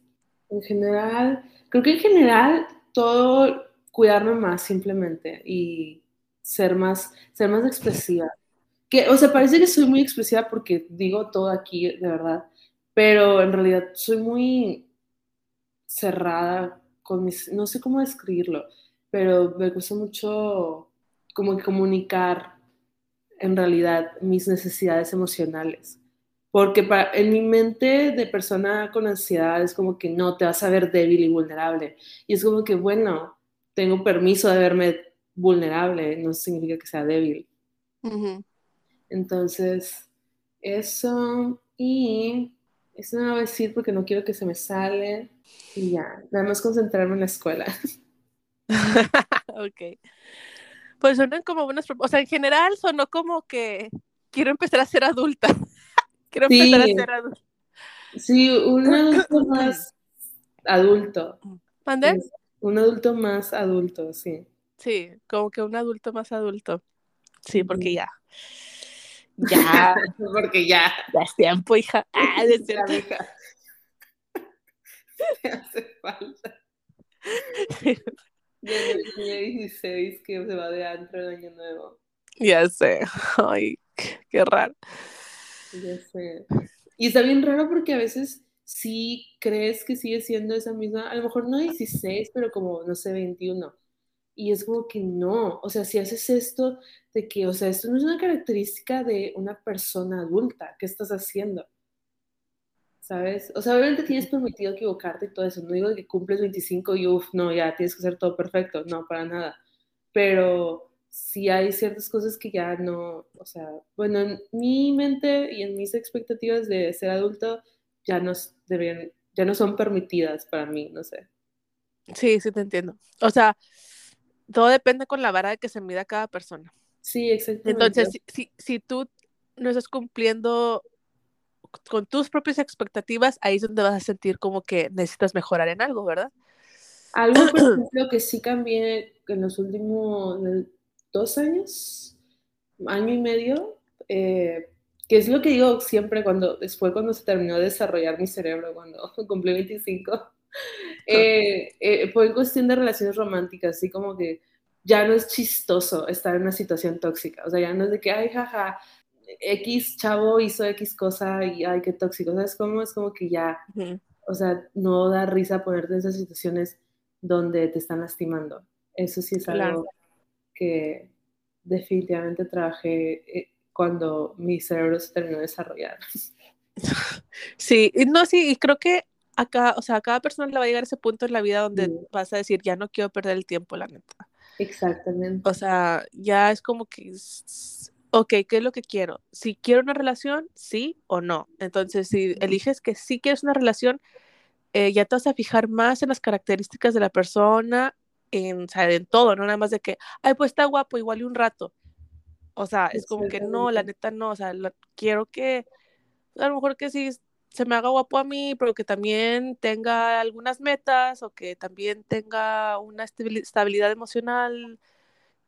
En general, creo que en general todo cuidarme más simplemente y ser más, ser más expresiva. que, o sea, parece que soy muy expresiva porque digo todo aquí, de verdad, pero en realidad soy muy cerrada con mis, no sé cómo describirlo, pero me gusta mucho como que comunicar en realidad mis necesidades emocionales. Porque para, en mi mente de persona con ansiedad es como que no, te vas a ver débil y vulnerable. Y es como que, bueno, tengo permiso de verme vulnerable, no significa que sea débil. Entonces, eso y eso no lo voy a decir porque no quiero que se me sale y ya, nada más concentrarme en la escuela. ok. Pues suenan como buenas O sea, en general sonó como que quiero empezar a ser adulta. quiero empezar a ser adulta. Sí, un adulto más adulto. ¿Mande? Un adulto más adulto, sí. Sí, como que un adulto más adulto. Sí, porque ya. Ya. porque ya. Ya es tiempo, hija. Ah, de ser... hija. Me hace falta. Ya tenía 16 que se va de antro el año nuevo. Ya sé. Ay, qué raro. Ya sé. Y está bien raro porque a veces sí crees que sigue siendo esa misma, a lo mejor no 16, pero como, no sé, 21. Y es como que no, o sea, si haces esto de que, o sea, esto no es una característica de una persona adulta, ¿qué estás haciendo? ¿sabes? O sea, obviamente tienes permitido equivocarte y todo eso. No digo que cumples 25 y uff, no, ya tienes que hacer todo perfecto. No, para nada. Pero sí hay ciertas cosas que ya no, o sea, bueno, en mi mente y en mis expectativas de ser adulto ya no deben, ya no son permitidas para mí, no sé. Sí, sí te entiendo. O sea, todo depende con la vara de que se mida cada persona. Sí, exactamente. Entonces, si, si, si tú no estás cumpliendo con tus propias expectativas, ahí es donde vas a sentir como que necesitas mejorar en algo, ¿verdad? Algo, por ejemplo, que sí cambié en los últimos dos años, año y medio, eh, que es lo que digo siempre cuando, después cuando se terminó de desarrollar mi cerebro, cuando cumplí 25, eh, eh, fue en cuestión de relaciones románticas, así como que ya no es chistoso estar en una situación tóxica, o sea, ya no es de que, ay, jaja, X chavo hizo X cosa y ay, qué tóxico. ¿Sabes cómo? Es como que ya, o sea, no da risa ponerte en esas situaciones donde te están lastimando. Eso sí es algo que definitivamente trabajé eh, cuando mi cerebro se terminó de desarrollar. Sí, no, sí, y creo que acá, o sea, a cada persona le va a llegar ese punto en la vida donde vas a decir, ya no quiero perder el tiempo, la neta. Exactamente. O sea, ya es como que ok, ¿qué es lo que quiero? Si quiero una relación, sí o no. Entonces, si eliges que sí quieres una relación, eh, ya te vas a fijar más en las características de la persona, en, o sea, en todo, no nada más de que, ay, pues está guapo, igual y un rato. O sea, es como que no, la neta no, o sea, quiero que, a lo mejor que sí se me haga guapo a mí, pero que también tenga algunas metas o que también tenga una estabilidad emocional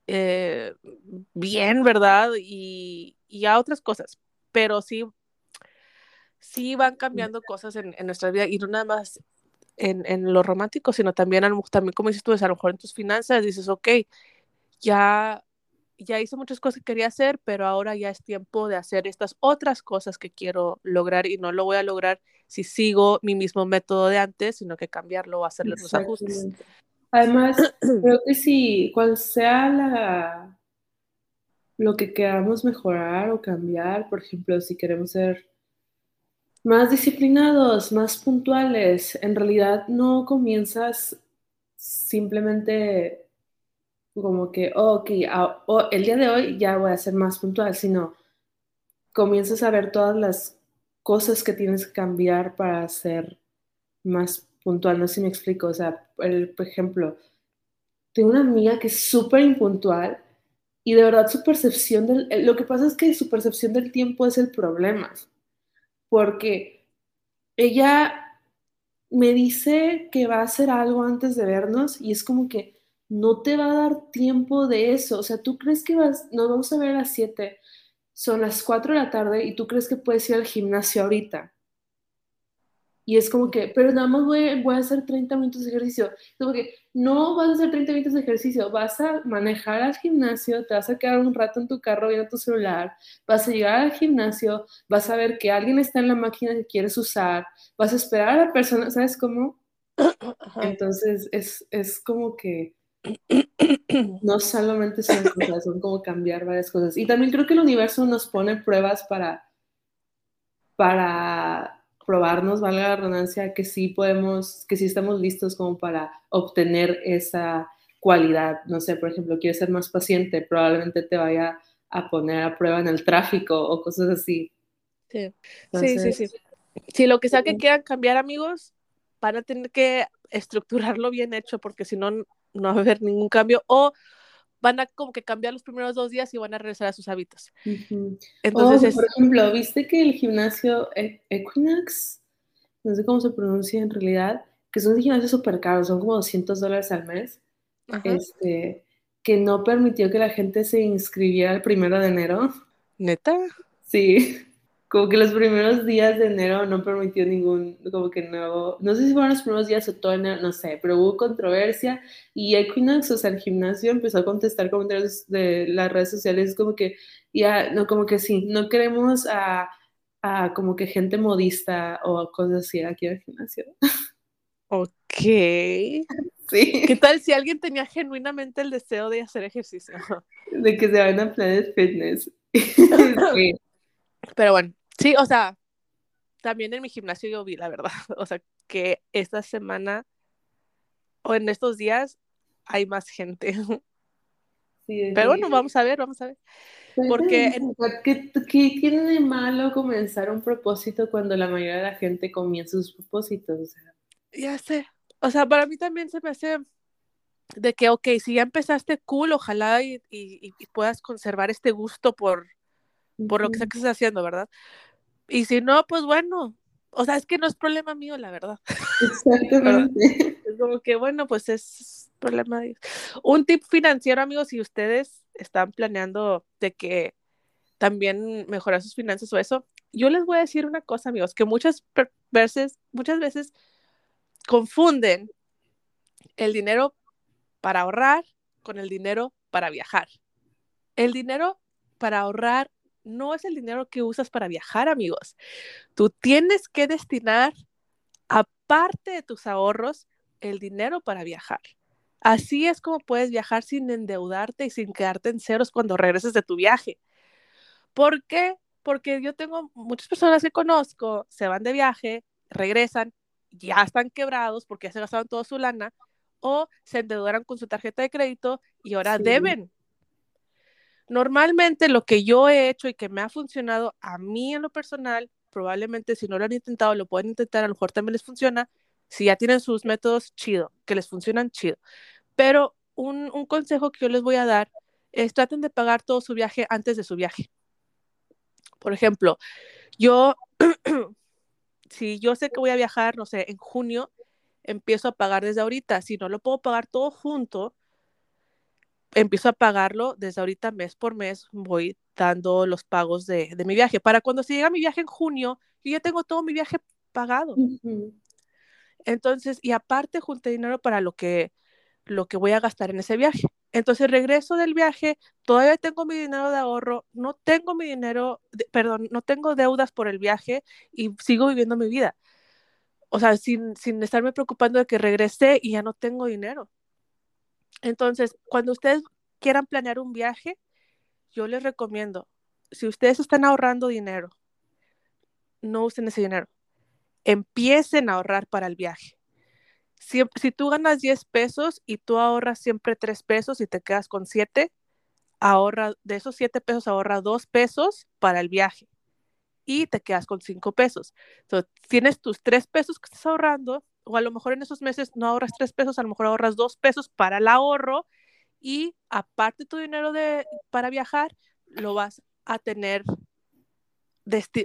eh, bien, ¿verdad? Y, y, a otras cosas. Pero sí, sí van cambiando cosas en, en nuestra vida y no nada más en, en, lo romántico, sino también, también como dices tú, a lo mejor en tus finanzas dices, ok, ya, ya hice muchas cosas que quería hacer, pero ahora ya es tiempo de hacer estas otras cosas que quiero lograr y no lo voy a lograr si sigo mi mismo método de antes, sino que cambiarlo o hacerle los ajustes. Además, creo que si cual sea la, lo que queramos mejorar o cambiar, por ejemplo, si queremos ser más disciplinados, más puntuales, en realidad no comienzas simplemente como que, oh, ok, el día de hoy ya voy a ser más puntual, sino comienzas a ver todas las cosas que tienes que cambiar para ser más puntual, no sé si me explico, o sea, por ejemplo, tengo una amiga que es súper impuntual y de verdad su percepción del, eh, lo que pasa es que su percepción del tiempo es el problema, porque ella me dice que va a hacer algo antes de vernos y es como que no te va a dar tiempo de eso, o sea, tú crees que vas, nos vamos a ver a las 7, son las 4 de la tarde y tú crees que puedes ir al gimnasio ahorita y es como que, pero nada más voy, voy, a hacer 30 minutos de ejercicio. Como que no vas a hacer 30 minutos de ejercicio, vas a manejar al gimnasio, te vas a quedar un rato en tu carro viendo tu celular, vas a llegar al gimnasio, vas a ver que alguien está en la máquina que quieres usar, vas a esperar a la persona, ¿sabes cómo? Entonces es, es como que no solamente son cosas, son como cambiar varias cosas. Y también creo que el universo nos pone pruebas para, para probarnos, valga la redundancia, que sí podemos, que sí estamos listos como para obtener esa cualidad. No sé, por ejemplo, quieres ser más paciente, probablemente te vaya a poner a prueba en el tráfico o cosas así. Sí, sí, sí, sí. Si lo que sea que quieran cambiar, amigos, van a tener que estructurarlo bien hecho, porque si no, no va a haber ningún cambio. O van a como que cambiar los primeros dos días y van a regresar a sus hábitos. Entonces, por ejemplo, ¿viste que el gimnasio e-, Equinox, no sé cómo se pronuncia en realidad, que son gimnasios súper caros, son como 200 dólares al mes, este, que no permitió que la gente se inscribiera el primero de enero? ¿Neta? Sí como que los primeros días de enero no permitió ningún, como que nuevo, no sé si fueron los primeros días o todo enero, no sé, pero hubo controversia y Equinox, o sea, el gimnasio empezó a contestar comentarios de las redes sociales como que ya, no, como que sí, no queremos a, a como que gente modista o cosas así aquí en el gimnasio. Ok. Sí. ¿Qué tal si alguien tenía genuinamente el deseo de hacer ejercicio? De que se vayan a Planet Fitness. Pero bueno, Sí, o sea, también en mi gimnasio yo vi, la verdad, o sea, que esta semana o en estos días hay más gente. Sí, Pero bueno, vamos a ver, vamos a ver. Pues, Porque... ¿Qué, ¿Qué, tiene de malo comenzar un propósito cuando la mayoría de la gente comienza sus propósitos? Ya sé. O sea, para mí también se me hace de que, ok, si ya empezaste cool, ojalá y, y, puedas conservar este gusto por, por lo que sea que estés haciendo, ¿verdad? Y si no, pues bueno, o sea, es que no es problema mío, la verdad. Exactamente. es como que, bueno, pues es problema de Un tip financiero, amigos, si ustedes están planeando de que también mejorar sus finanzas o eso, yo les voy a decir una cosa, amigos, que muchas veces, muchas veces confunden el dinero para ahorrar con el dinero para viajar. El dinero para ahorrar no es el dinero que usas para viajar, amigos. Tú tienes que destinar, aparte de tus ahorros, el dinero para viajar. Así es como puedes viajar sin endeudarte y sin quedarte en ceros cuando regreses de tu viaje. ¿Por qué? Porque yo tengo muchas personas que conozco, se van de viaje, regresan, ya están quebrados porque ya se gastaron toda su lana o se endeudaron con su tarjeta de crédito y ahora deben Normalmente lo que yo he hecho y que me ha funcionado a mí en lo personal, probablemente si no lo han intentado, lo pueden intentar, a lo mejor también les funciona. Si ya tienen sus métodos, chido, que les funcionan, chido. Pero un, consejo que yo les voy a dar es traten de pagar todo su viaje antes de su viaje. Por ejemplo, yo, si yo sé que voy a viajar, no sé, en junio, empiezo a pagar desde ahorita. Si no lo puedo pagar todo junto, empiezo a pagarlo desde ahorita mes por mes, voy dando los pagos de, mi viaje. Para cuando se llega mi viaje en junio, yo ya tengo todo mi viaje pagado. Entonces, y aparte junté dinero para lo que, lo que voy a gastar en ese viaje. Entonces regreso del viaje, todavía tengo mi dinero de ahorro, no tengo mi dinero, perdón, no tengo deudas por el viaje y sigo viviendo mi vida. O sea, sin, sin estarme preocupando de que regresé y ya no tengo dinero. Entonces, cuando ustedes quieran planear un viaje, yo les recomiendo, si ustedes están ahorrando dinero, no usen ese dinero. Empiecen a ahorrar para el viaje. Si, tú ganas 10 pesos y tú ahorras siempre 3 pesos y te quedas con 7, ahorra, de esos 7 pesos ahorra 2 pesos para el viaje y te quedas con 5 pesos. Entonces, tienes tus 3 pesos que estás ahorrando o a lo mejor en esos meses no ahorras tres pesos, a lo mejor ahorras dos pesos para el ahorro y aparte tu dinero de, para viajar, lo vas a tener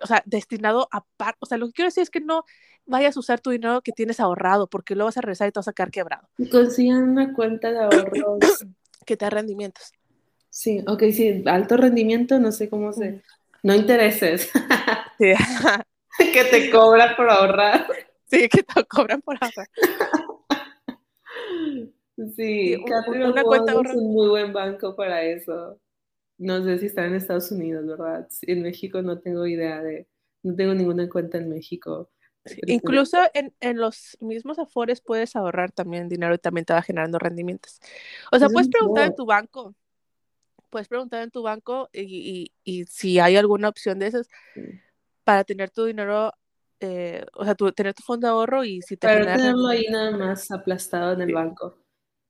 o sea, destinado a o sea, lo que quiero decir es que no vayas a usar tu dinero que tienes ahorrado porque lo vas a regresar y te vas a sacar quebrado. Consigan una cuenta de ahorros que te da rendimientos. Sí, ok, sí, alto rendimiento, no sé cómo se... No intereses. que te cobra por ahorrar. Sí, que te cobran por ahorrar. Sí, una cuenta es un muy buen banco para eso. No sé si está en Estados Unidos, ¿verdad? En México no tengo idea de, no tengo ninguna cuenta en México. incluso en, en, los mismos afores puedes ahorrar también dinero y también te va generando rendimientos. O sea, puedes preguntar en tu banco, puedes preguntar en tu banco y, y, y si hay alguna opción de esas para tener tu dinero, eh, o sea, tu, tener tu fondo de ahorro y si te... Para tenerlo ahí nada más aplastado en el banco.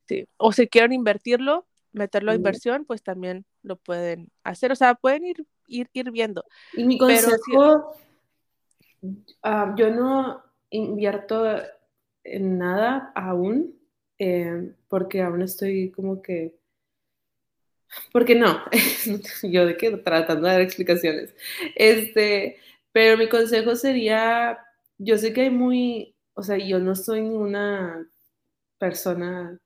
Sí, o si quieren invertirlo, meterlo a inversión, pues también lo pueden hacer. O sea, pueden ir, ir, ir viendo. Y mi consejo, ah, yo no invierto en nada aún, eh, porque aún estoy como que... Porque no, yo de qué tratando de dar explicaciones. Este, pero mi consejo sería, yo sé que hay muy, o sea, yo no soy una persona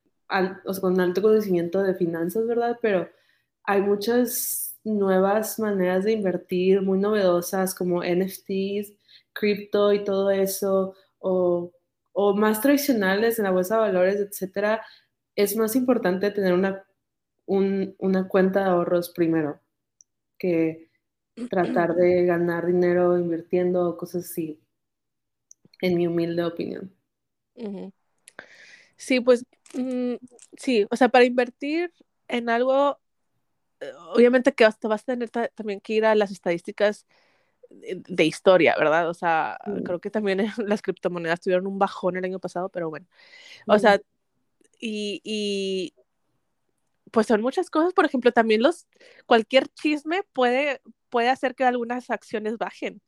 con alto conocimiento de finanzas, ¿verdad? Pero hay muchas nuevas maneras de invertir muy novedosas como NFTs, cripto y todo eso, o, más tradicionales en la bolsa de valores, etcétera. Es más importante tener una, una cuenta de ahorros primero que tratar de ganar dinero invirtiendo cosas así, en mi humilde opinión. Sí, pues mm, sí, o sea, para invertir en algo, eh, obviamente que vas, vas a tener también que ir a las estadísticas de historia, ¿verdad? O sea, creo que también las criptomonedas tuvieron un bajón el año pasado, pero bueno. O sea, y, y, pues son muchas cosas, por ejemplo, también los, cualquier chisme puede, puede hacer que algunas acciones bajen,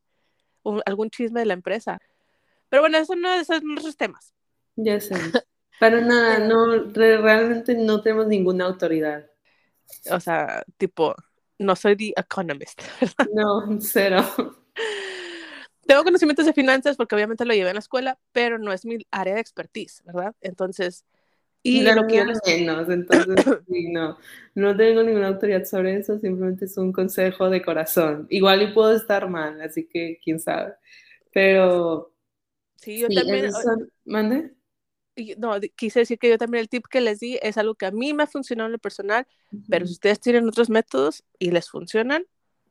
o algún chisme de la empresa. Pero bueno, eso no, esos son nuestros temas. Ya sé. Para nada, no, realmente no tenemos ninguna autoridad. O sea, tipo, no soy The Economist. No, cero. Tengo conocimientos de finanzas porque obviamente lo llevé en la escuela, pero no es mi área de expertise, ¿verdad? Entonces, y lo que menos, entonces no, no tengo ninguna autoridad sobre eso, simplemente es un consejo de corazón. Igual y puedo estar mal, así que quién sabe. Pero sí, yo también. ¿Mande? no, quise decir que yo también el tip que les di es algo que a mí me ha funcionado en lo personal, pero si ustedes tienen otros métodos y les funcionan,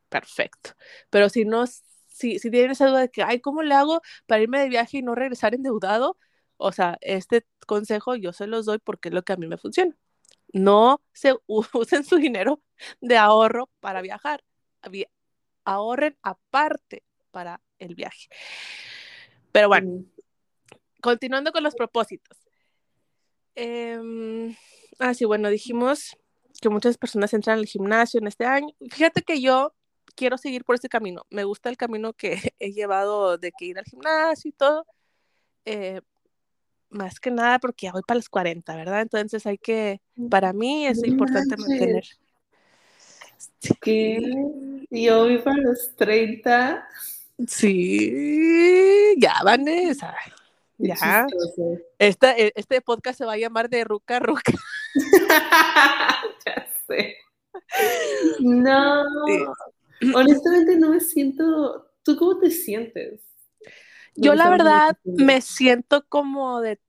perfecto. Pero si no, si, si tienen esa duda de que, ay, ¿cómo le hago para irme de viaje y no regresar endeudado? O sea, este consejo yo se los doy porque es lo que a mí me funciona. No se usen su dinero de ahorro para viajar. Ahorren aparte para el viaje. Pero bueno, continuando con los propósitos. Eh, ah, sí, bueno, dijimos que muchas personas entran al gimnasio en este año. Fíjate que yo quiero seguir por este camino. Me gusta el camino que he llevado de que ir al gimnasio y todo. Eh, más que nada porque ya voy para los 40, ¿verdad? Entonces hay que, para mí es importante mantener. ¿Qué? Yo voy para los 30. Sí, ya, Vanessa. Ya. Esta, e, este podcast se va a llamar de Ruca Ruca. ya sé. No. Honestamente no me siento. ¿Tú cómo te sientes? Yo la verdad me siento como de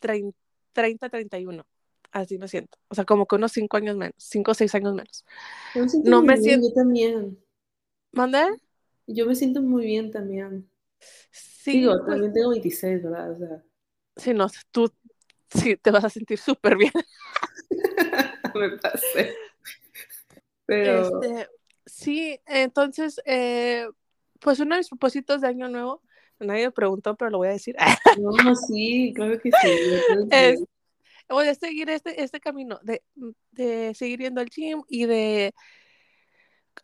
30, 31. Así me siento. O sea, como que unos 5 años menos, 5 o 6 años menos. no me siento. Yo también. ¿Mande? Yo me siento muy bien también. Sí, Digo, pues también tengo 26, ¿verdad? O sea. Sí, no, tú sí te vas a sentir súper bien. Me pasé. Pero. Este, sí, entonces, eh, pues uno de mis propósitos de año nuevo, nadie me preguntó, pero lo voy a decir. no, sí, claro que sí. Es, voy a seguir este, este camino de, de seguir yendo al gym y de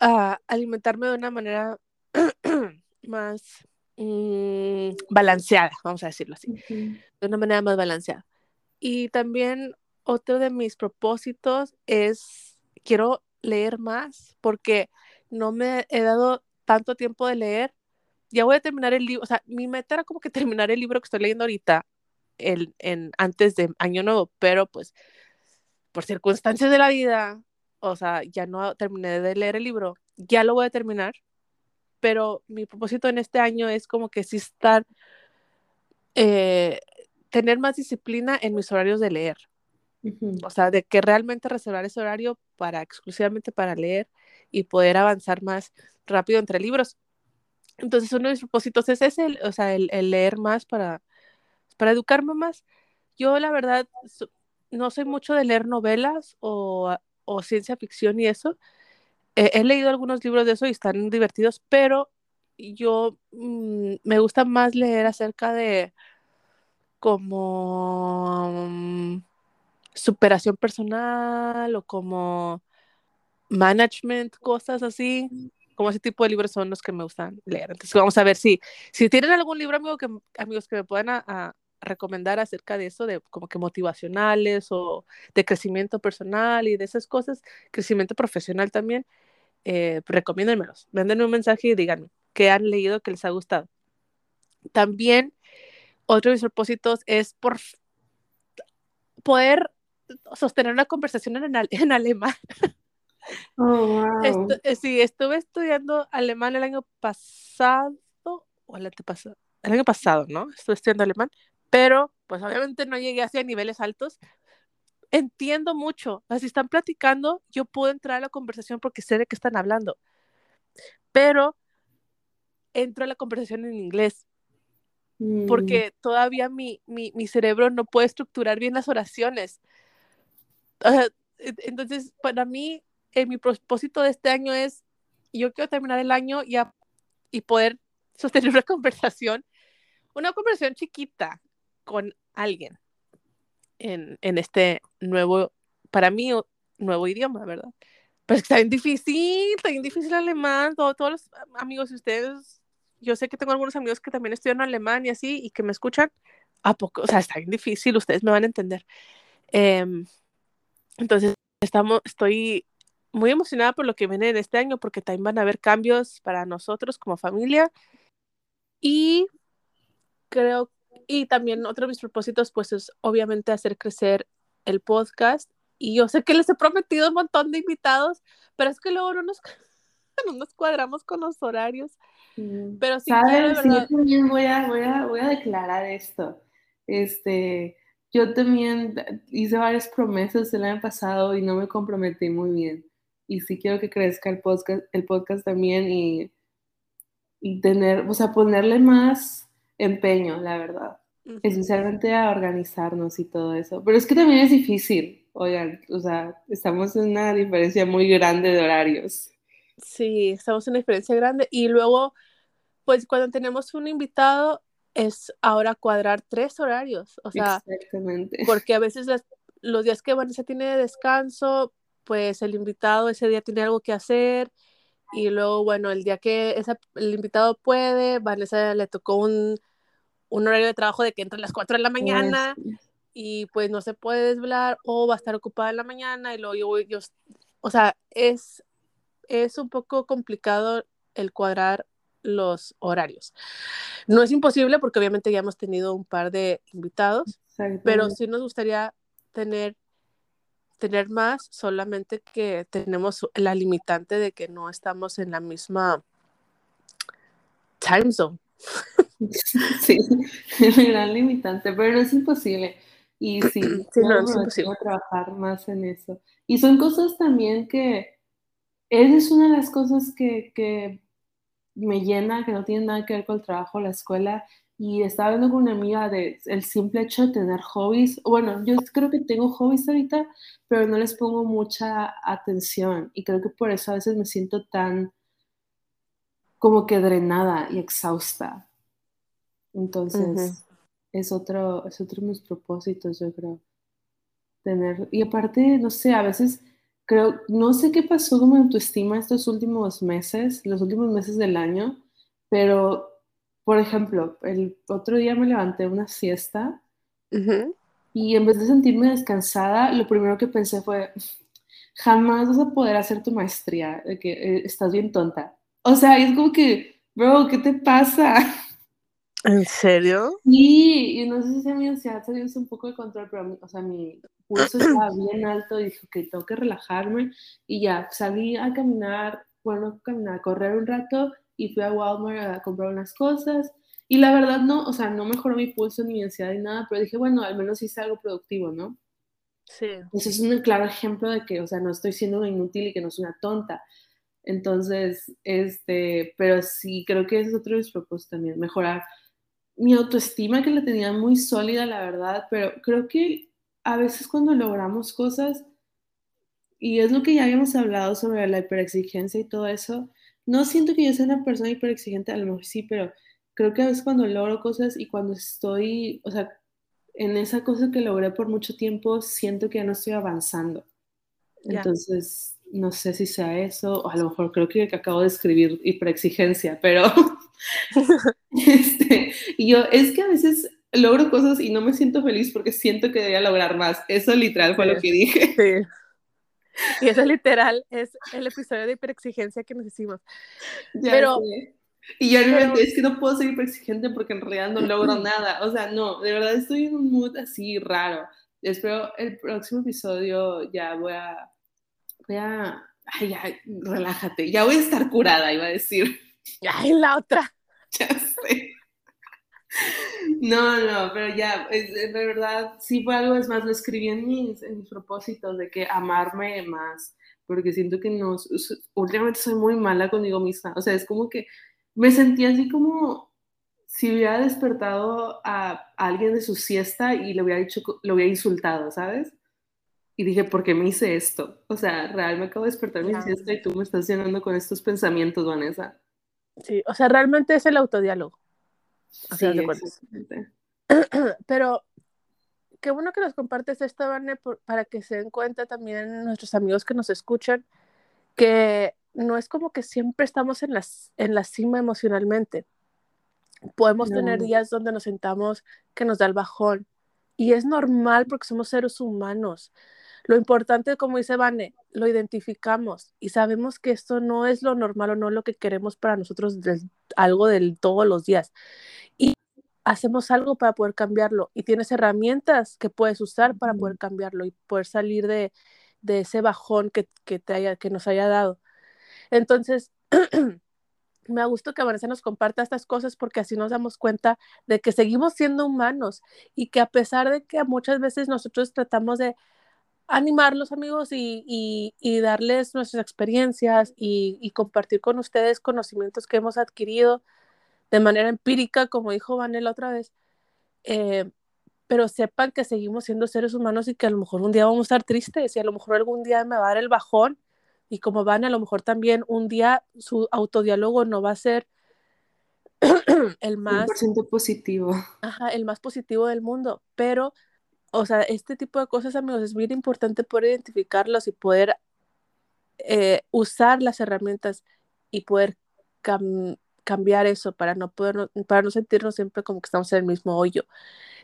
uh, alimentarme de una manera más Mm, balanceada, vamos a decirlo así, de una manera más balanceada. Y también otro de mis propósitos es, quiero leer más porque no me he dado tanto tiempo de leer. Ya voy a terminar el libro, o sea, mi meta era como que terminar el libro que estoy leyendo ahorita el, en, antes de Año Nuevo, pero pues por circunstancias de la vida, o sea, ya no terminé de leer el libro, ya lo voy a terminar pero mi propósito en este año es como que sí estar eh, tener más disciplina en mis horarios de leer. O sea, de que realmente reservar ese horario para exclusivamente para leer y poder avanzar más rápido entre libros. Entonces, uno de mis propósitos es ese, o sea, el, leer más para, para educarme más. Yo, la verdad, no soy mucho de leer novelas o, o ciencia ficción y eso. he leído algunos libros de eso y están divertidos, pero yo mm, me gusta más leer acerca de como superación personal o como management, cosas así. Como ese tipo de libros son los que me gustan leer. Entonces vamos a ver si, si tienen algún libro, amigo, que, amigos, que me puedan a, recomendar acerca de eso, de como que motivacionales o de crecimiento personal y de esas cosas, crecimiento profesional también, eh, recomiéndenmelos. Mándenme un mensaje y díganme qué han leído que les ha gustado. También, otro de mis propósitos es por poder sostener una conversación en, en alemán. Oh, wow. Eh, sí, estuve estudiando alemán el año pasado, o el antepasado, el año pasado, ¿no? Estuve estudiando alemán, pero pues obviamente no llegué así a niveles altos. Entiendo mucho, si están platicando, yo puedo entrar a la conversación porque sé de qué están hablando, pero entro a la conversación en inglés mm. porque todavía mi, mi, mi, cerebro no puede estructurar bien las oraciones. entonces, para mí, eh, mi propósito de este año es, yo quiero terminar el año y, y poder sostener una conversación, una conversación chiquita con alguien en, en este nuevo, para mí, nuevo idioma, ¿verdad? Pero es que está bien difícil, está bien difícil el alemán, todos los amigos de ustedes yo sé que tengo algunos amigos que también estudian alemán y así, y que me escuchan, ¿a poco? O sea, está bien difícil, ustedes me van a entender. Em, entonces, estamos, estoy muy emocionada por lo que viene en este año, porque también van a haber cambios para nosotros como familia. Y creo, y también otro de mis propósitos, pues es obviamente hacer crecer el podcast. Y yo sé que les he prometido un montón de invitados, pero es que luego no nos, no nos cuadramos con los horarios. Pero sí, ¿Sabes? yo también voy a, voy, a, voy a declarar esto. Este, yo también hice varias promesas el año pasado y no me comprometí muy bien. Y sí quiero que crezca el podcast, el podcast también y, y tener, o sea, ponerle más empeño, la verdad. Esencialmente a organizarnos y todo eso. Pero es que también es difícil, oigan, o sea, estamos en una diferencia muy grande de horarios. Sí, estamos en una diferencia grande. Y luego, pues cuando tenemos un invitado, es ahora cuadrar tres horarios. O sea, porque a veces los días que Vanessa tiene de descanso, pues el invitado ese día tiene algo que hacer. Y luego, bueno, el día que el invitado puede, Vanessa le tocó un, un horario de trabajo de que entra a las 4 de la mañana y pues no se puede desvelar o va a estar ocupada en la mañana y luego yo, yo o sea, es es un poco complicado el cuadrar los horarios. No es imposible porque obviamente ya hemos tenido un par de invitados, pero sí nos gustaría tener tener más, solamente que tenemos la limitante de que no estamos en la misma time zone. Sí, es gran limitante, pero no es imposible. Y sí, sí no, es imposible. trabajar más en eso. Y son cosas también que, esa es una de las cosas que, me llena, que no tiene nada que ver con el trabajo, la escuela. Y estaba hablando con una amiga de el simple hecho de tener hobbies. Bueno, yo creo que tengo hobbies ahorita, pero no les pongo mucha atención. Y creo que por eso a veces me siento tan como que drenada y exhausta. Entonces, es, otro, es otro de mis propósitos, yo creo. Tener, y aparte, no sé, a veces creo, no sé qué pasó como en tu estima estos últimos meses, los últimos meses del año, pero, por ejemplo, el otro día me levanté una siesta y en vez de sentirme descansada, lo primero que pensé fue, jamás vas a poder hacer tu maestría, de que eh, estás bien tonta. O sea, es como que, bro, ¿qué te pasa? ¿En serio? Sí, y no sé si mi ansiedad se un poco de control, pero o sea, mi pulso estaba bien alto y dije que tengo que relajarme y ya salí a caminar, bueno, a caminar, a correr un rato y fui a Walmart a comprar unas cosas Y la verdad no, o sea, no mejoró mi pulso ni mi ansiedad ni nada, pero dije, bueno, al menos hice algo productivo, ¿no? Sí. Eso es un claro ejemplo de que, o sea, no estoy siendo una inútil y que no soy una tonta. Entonces, este, pero sí, creo que ese es otro de mis propósitos también, mejorar mi autoestima que la tenía muy sólida, la verdad, pero creo que a veces cuando logramos cosas, y es lo que ya habíamos hablado sobre la hiperexigencia y todo eso, no siento que yo sea una persona hiperexigente, a lo mejor sí, pero creo que a veces cuando logro cosas y cuando estoy, o sea, en esa cosa que logré por mucho tiempo, siento que ya no estoy avanzando. Entonces, no sé si sea eso, o a lo mejor creo que acabo de escribir hiperexigencia, pero este, y yo es que a veces logro cosas y no me siento feliz porque siento que debería lograr más. Eso literal fue lo que dije. Sí. Y eso literal es el episodio de hiperexigencia que nos hicimos. pero y yo pero... es que no puedo ser hiperexigente porque en realidad no logro nada. O sea, no, de verdad estoy en un mood así raro. Espero el próximo episodio ya voy a, voy a, ay, ya, relájate, ya voy a estar curada, iba a decir. Ay, la otra. Ya sé. No, no, pero ya, es, de verdad, sí fue algo, es más, lo escribí en mis, en mis propósitos de que amarme más, porque siento que no, últimamente soy muy mala conmigo misma, o sea, es como que me sentía así como si hubiera despertado a alguien de su siesta y le hubiera dicho, lo hubiera insultado, ¿sabes? Y dije, ¿por qué me hice esto? O sea, real me acabo de despertar mi siesta y tú me estás llenando con estos pensamientos, Vanessa. Sí, o sea, realmente es el autodiálogo. Sí, exactamente. Pero qué bueno que nos compartes esto, Vane, para que se den cuenta también nuestros amigos que nos escuchan, que no es como que siempre estamos en, las, en la cima emocionalmente. Podemos no. tener días donde nos sentamos que nos da el bajón. Y es normal porque somos seres humanos. Lo importante, como dice Vane, lo identificamos y sabemos que esto no es lo normal o no lo que queremos para nosotros del, algo del todos los días. Y hacemos algo para poder cambiarlo y tienes herramientas que puedes usar para poder cambiarlo y poder salir de, de ese bajón que, que, te haya, que nos haya dado. Entonces, me ha gustado que Vanessa nos comparta estas cosas porque así nos damos cuenta de que seguimos siendo humanos y que a pesar de que muchas veces nosotros tratamos de animar los amigos y, y, y darles nuestras experiencias y, y, compartir con ustedes conocimientos que hemos adquirido de manera empírica, como dijo Vanel otra vez, eh, pero sepan que seguimos siendo seres humanos y que a lo mejor un día vamos a estar tristes y a lo mejor algún día me va a dar el bajón y como van a lo mejor también un día su autodiálogo no va a ser el más positivo. Ajá, el más positivo del mundo, pero o sea, este tipo de cosas, amigos, es bien importante poder identificarlos y poder eh, usar las herramientas y poder cam cambiar eso para no poder para no sentirnos siempre como que estamos en el mismo hoyo.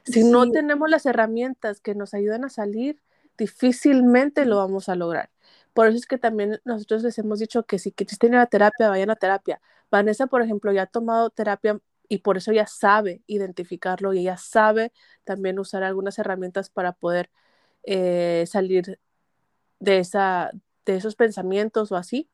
Si sí. no tenemos las herramientas que nos ayudan a salir, difícilmente lo vamos a lograr. Por eso es que también nosotros les hemos dicho que si quieren a terapia, vayan a terapia. Vanessa, por ejemplo, ya ha tomado terapia y por eso ella sabe identificarlo y ella sabe también usar algunas herramientas para poder eh, salir de, esa, de esos pensamientos o así,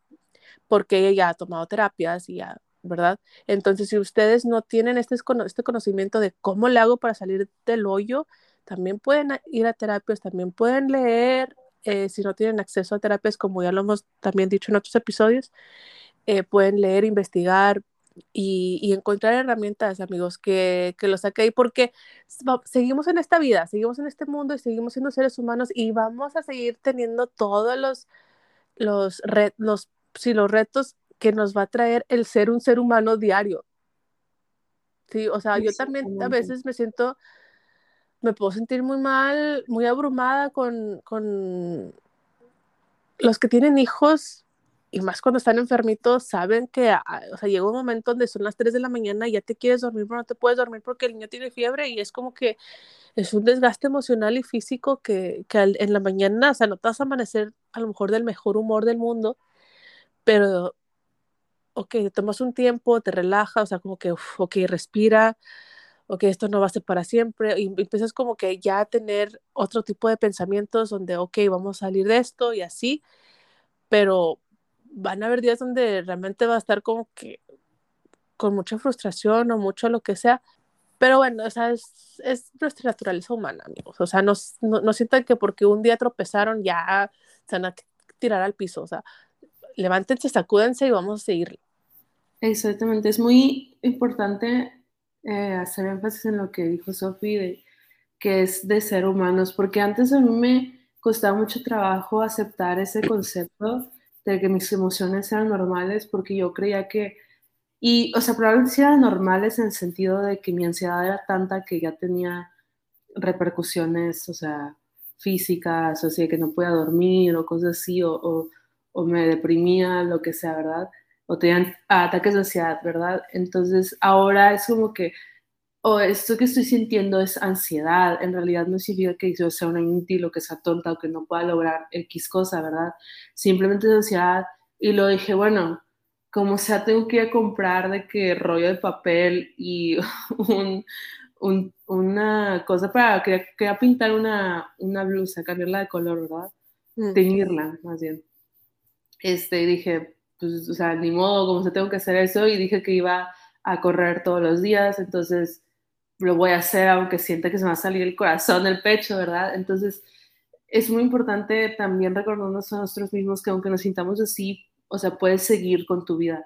porque ella ha tomado terapias y ya, ¿verdad? Entonces, si ustedes no tienen este, este conocimiento de cómo le hago para salir del hoyo, también pueden ir a terapias, también pueden leer eh, si no tienen acceso a terapias, como ya lo hemos también dicho en otros episodios, eh, pueden leer, investigar y, y, encontrar herramientas, amigos, que, que los saque ahí, porque seguimos en esta vida, seguimos en este mundo y seguimos siendo seres humanos y vamos a seguir teniendo todos los, los, re, los, sí, los retos que nos va a traer el ser un ser humano diario. Sí, o sea, yo también a veces me siento me puedo sentir muy mal, muy abrumada con, con los que tienen hijos y más cuando están enfermitos, saben que o sea, llega un momento donde son las 3 de la mañana y ya te quieres dormir, pero no te puedes dormir porque el niño tiene fiebre y es como que es un desgaste emocional y físico que, que en la mañana, o sea, no te vas a amanecer a lo mejor del mejor humor del mundo, pero, ok, te tomas un tiempo, te relajas, o sea, como que, uf, ok, respira, ok, esto no va a ser para siempre, y empiezas como que ya a tener otro tipo de pensamientos donde, ok, vamos a salir de esto y así, pero van a haber días donde realmente va a estar como que, con mucha frustración o mucho lo que sea. Pero bueno, o sea, es, es nuestra naturaleza humana, amigos. O sea, no, no, no sientan que porque un día tropezaron ya se van a tirar al piso. O sea, levántense, sacúdense y vamos a seguir. Exactamente, es muy importante eh, hacer énfasis en lo que dijo Sofi, de que es de ser humanos, porque antes a mí me costaba mucho trabajo aceptar ese concepto de que mis emociones eran normales, porque yo creía que, y, o sea, probablemente eran normales en el sentido de que mi ansiedad era tanta que ya tenía repercusiones, o sea, físicas, o sea, que no podía dormir o cosas así, o, o me deprimía, lo que sea, ¿verdad? O tenían ataques de ansiedad, ¿verdad? Entonces ahora es como que o esto que estoy sintiendo es ansiedad, en realidad no significa que yo sea una inútil o que sea tonta o que no pueda lograr X cosa, ¿verdad? Simplemente es ansiedad y lo dije, bueno, como sea, tengo que ir a comprar de que rollo de papel y un, un, una cosa para, quería, quería pintar una, una, blusa, cambiarla de color, ¿verdad? Mm. Teñirla, más bien. Este, dije, pues, o sea, ni modo, como se tengo que hacer eso y dije que iba a correr todos los días, entonces lo voy a hacer aunque sienta que se me va a salir el corazón del pecho, ¿verdad? Entonces, es muy importante también recordarnos a nosotros mismos que aunque nos sintamos así, o sea, puedes seguir con tu vida,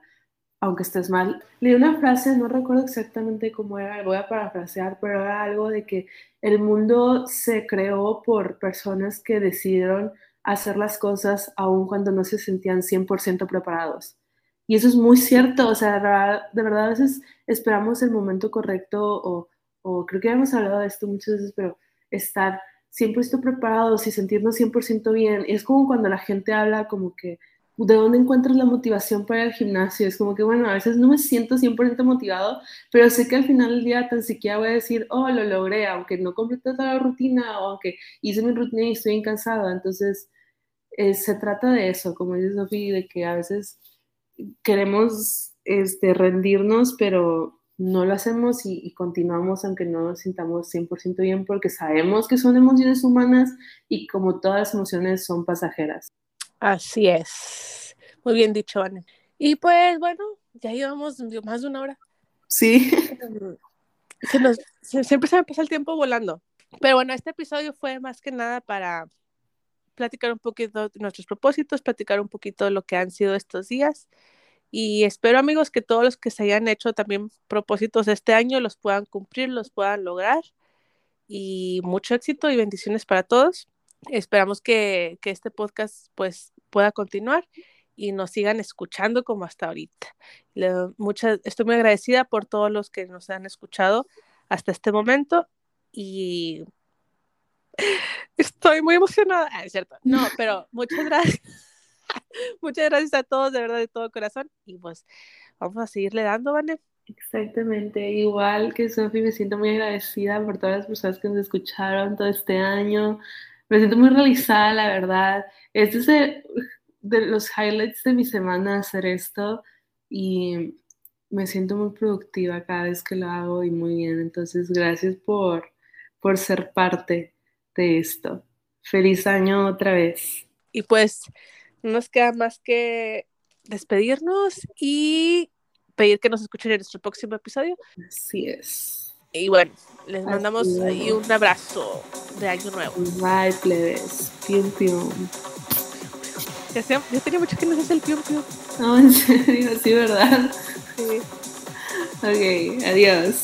aunque estés mal. Leí una frase, no recuerdo exactamente cómo era, voy a parafrasear, pero era algo de que el mundo se creó por personas que decidieron hacer las cosas aun cuando no se sentían 100% preparados. Y eso es muy cierto, o sea, de verdad a veces esperamos el momento correcto o o creo que hemos hablado de esto muchas veces, pero estar 100% preparados y sentirnos 100% bien. Es como cuando la gente habla como que, ¿de dónde encuentras la motivación para el gimnasio? Es como que, bueno, a veces no me siento 100% motivado, pero sé que al final del día tan siquiera voy a decir, oh, lo logré, aunque no completé toda la rutina o aunque hice mi rutina y estoy cansada. Entonces, eh, se trata de eso, como dice Sofía, de que a veces queremos este, rendirnos, pero no lo hacemos y, continuamos aunque no nos sintamos 100% bien porque sabemos que son emociones humanas y como todas las emociones son pasajeras. Así es. Muy bien dicho, Ana. Y pues bueno, ya llevamos más de una hora. Sí. siempre se me pasa el tiempo volando. Pero bueno, este episodio fue más que nada para platicar un poquito de nuestros propósitos, platicar un poquito de lo que han sido estos días y espero amigos que todos los que se hayan hecho también propósitos este año los puedan cumplir, los puedan lograr. Y mucho éxito y bendiciones para todos. Esperamos que, que este podcast pues pueda continuar y nos sigan escuchando como hasta ahorita. Le, estoy muy agradecida por todos los que nos han escuchado hasta este momento y estoy muy emocionada. Ah, es cierto. No, pero muchas gracias. Muchas gracias a todos, de verdad, de todo corazón. Y pues vamos a seguirle dando, ¿vale? Exactamente, igual que Sofi, me siento muy agradecida por todas las personas que nos escucharon todo este año. Me siento muy realizada, la verdad. Este es de, los highlights de mi semana hacer esto y me siento muy productiva cada vez que lo hago y muy bien. Entonces, gracias por, por ser parte de esto. Feliz año otra vez. Y pues no nos queda más que despedirnos y pedir que nos escuchen en nuestro próximo episodio. Así es. Y bueno, les mandamos ahí un abrazo de año nuevo. Bye, plebes. Pium, pium. Ya, sea, ya tenía mucho que no hace el pium, pium. No, en serio, sí, ¿verdad? Sí. Ok, adiós.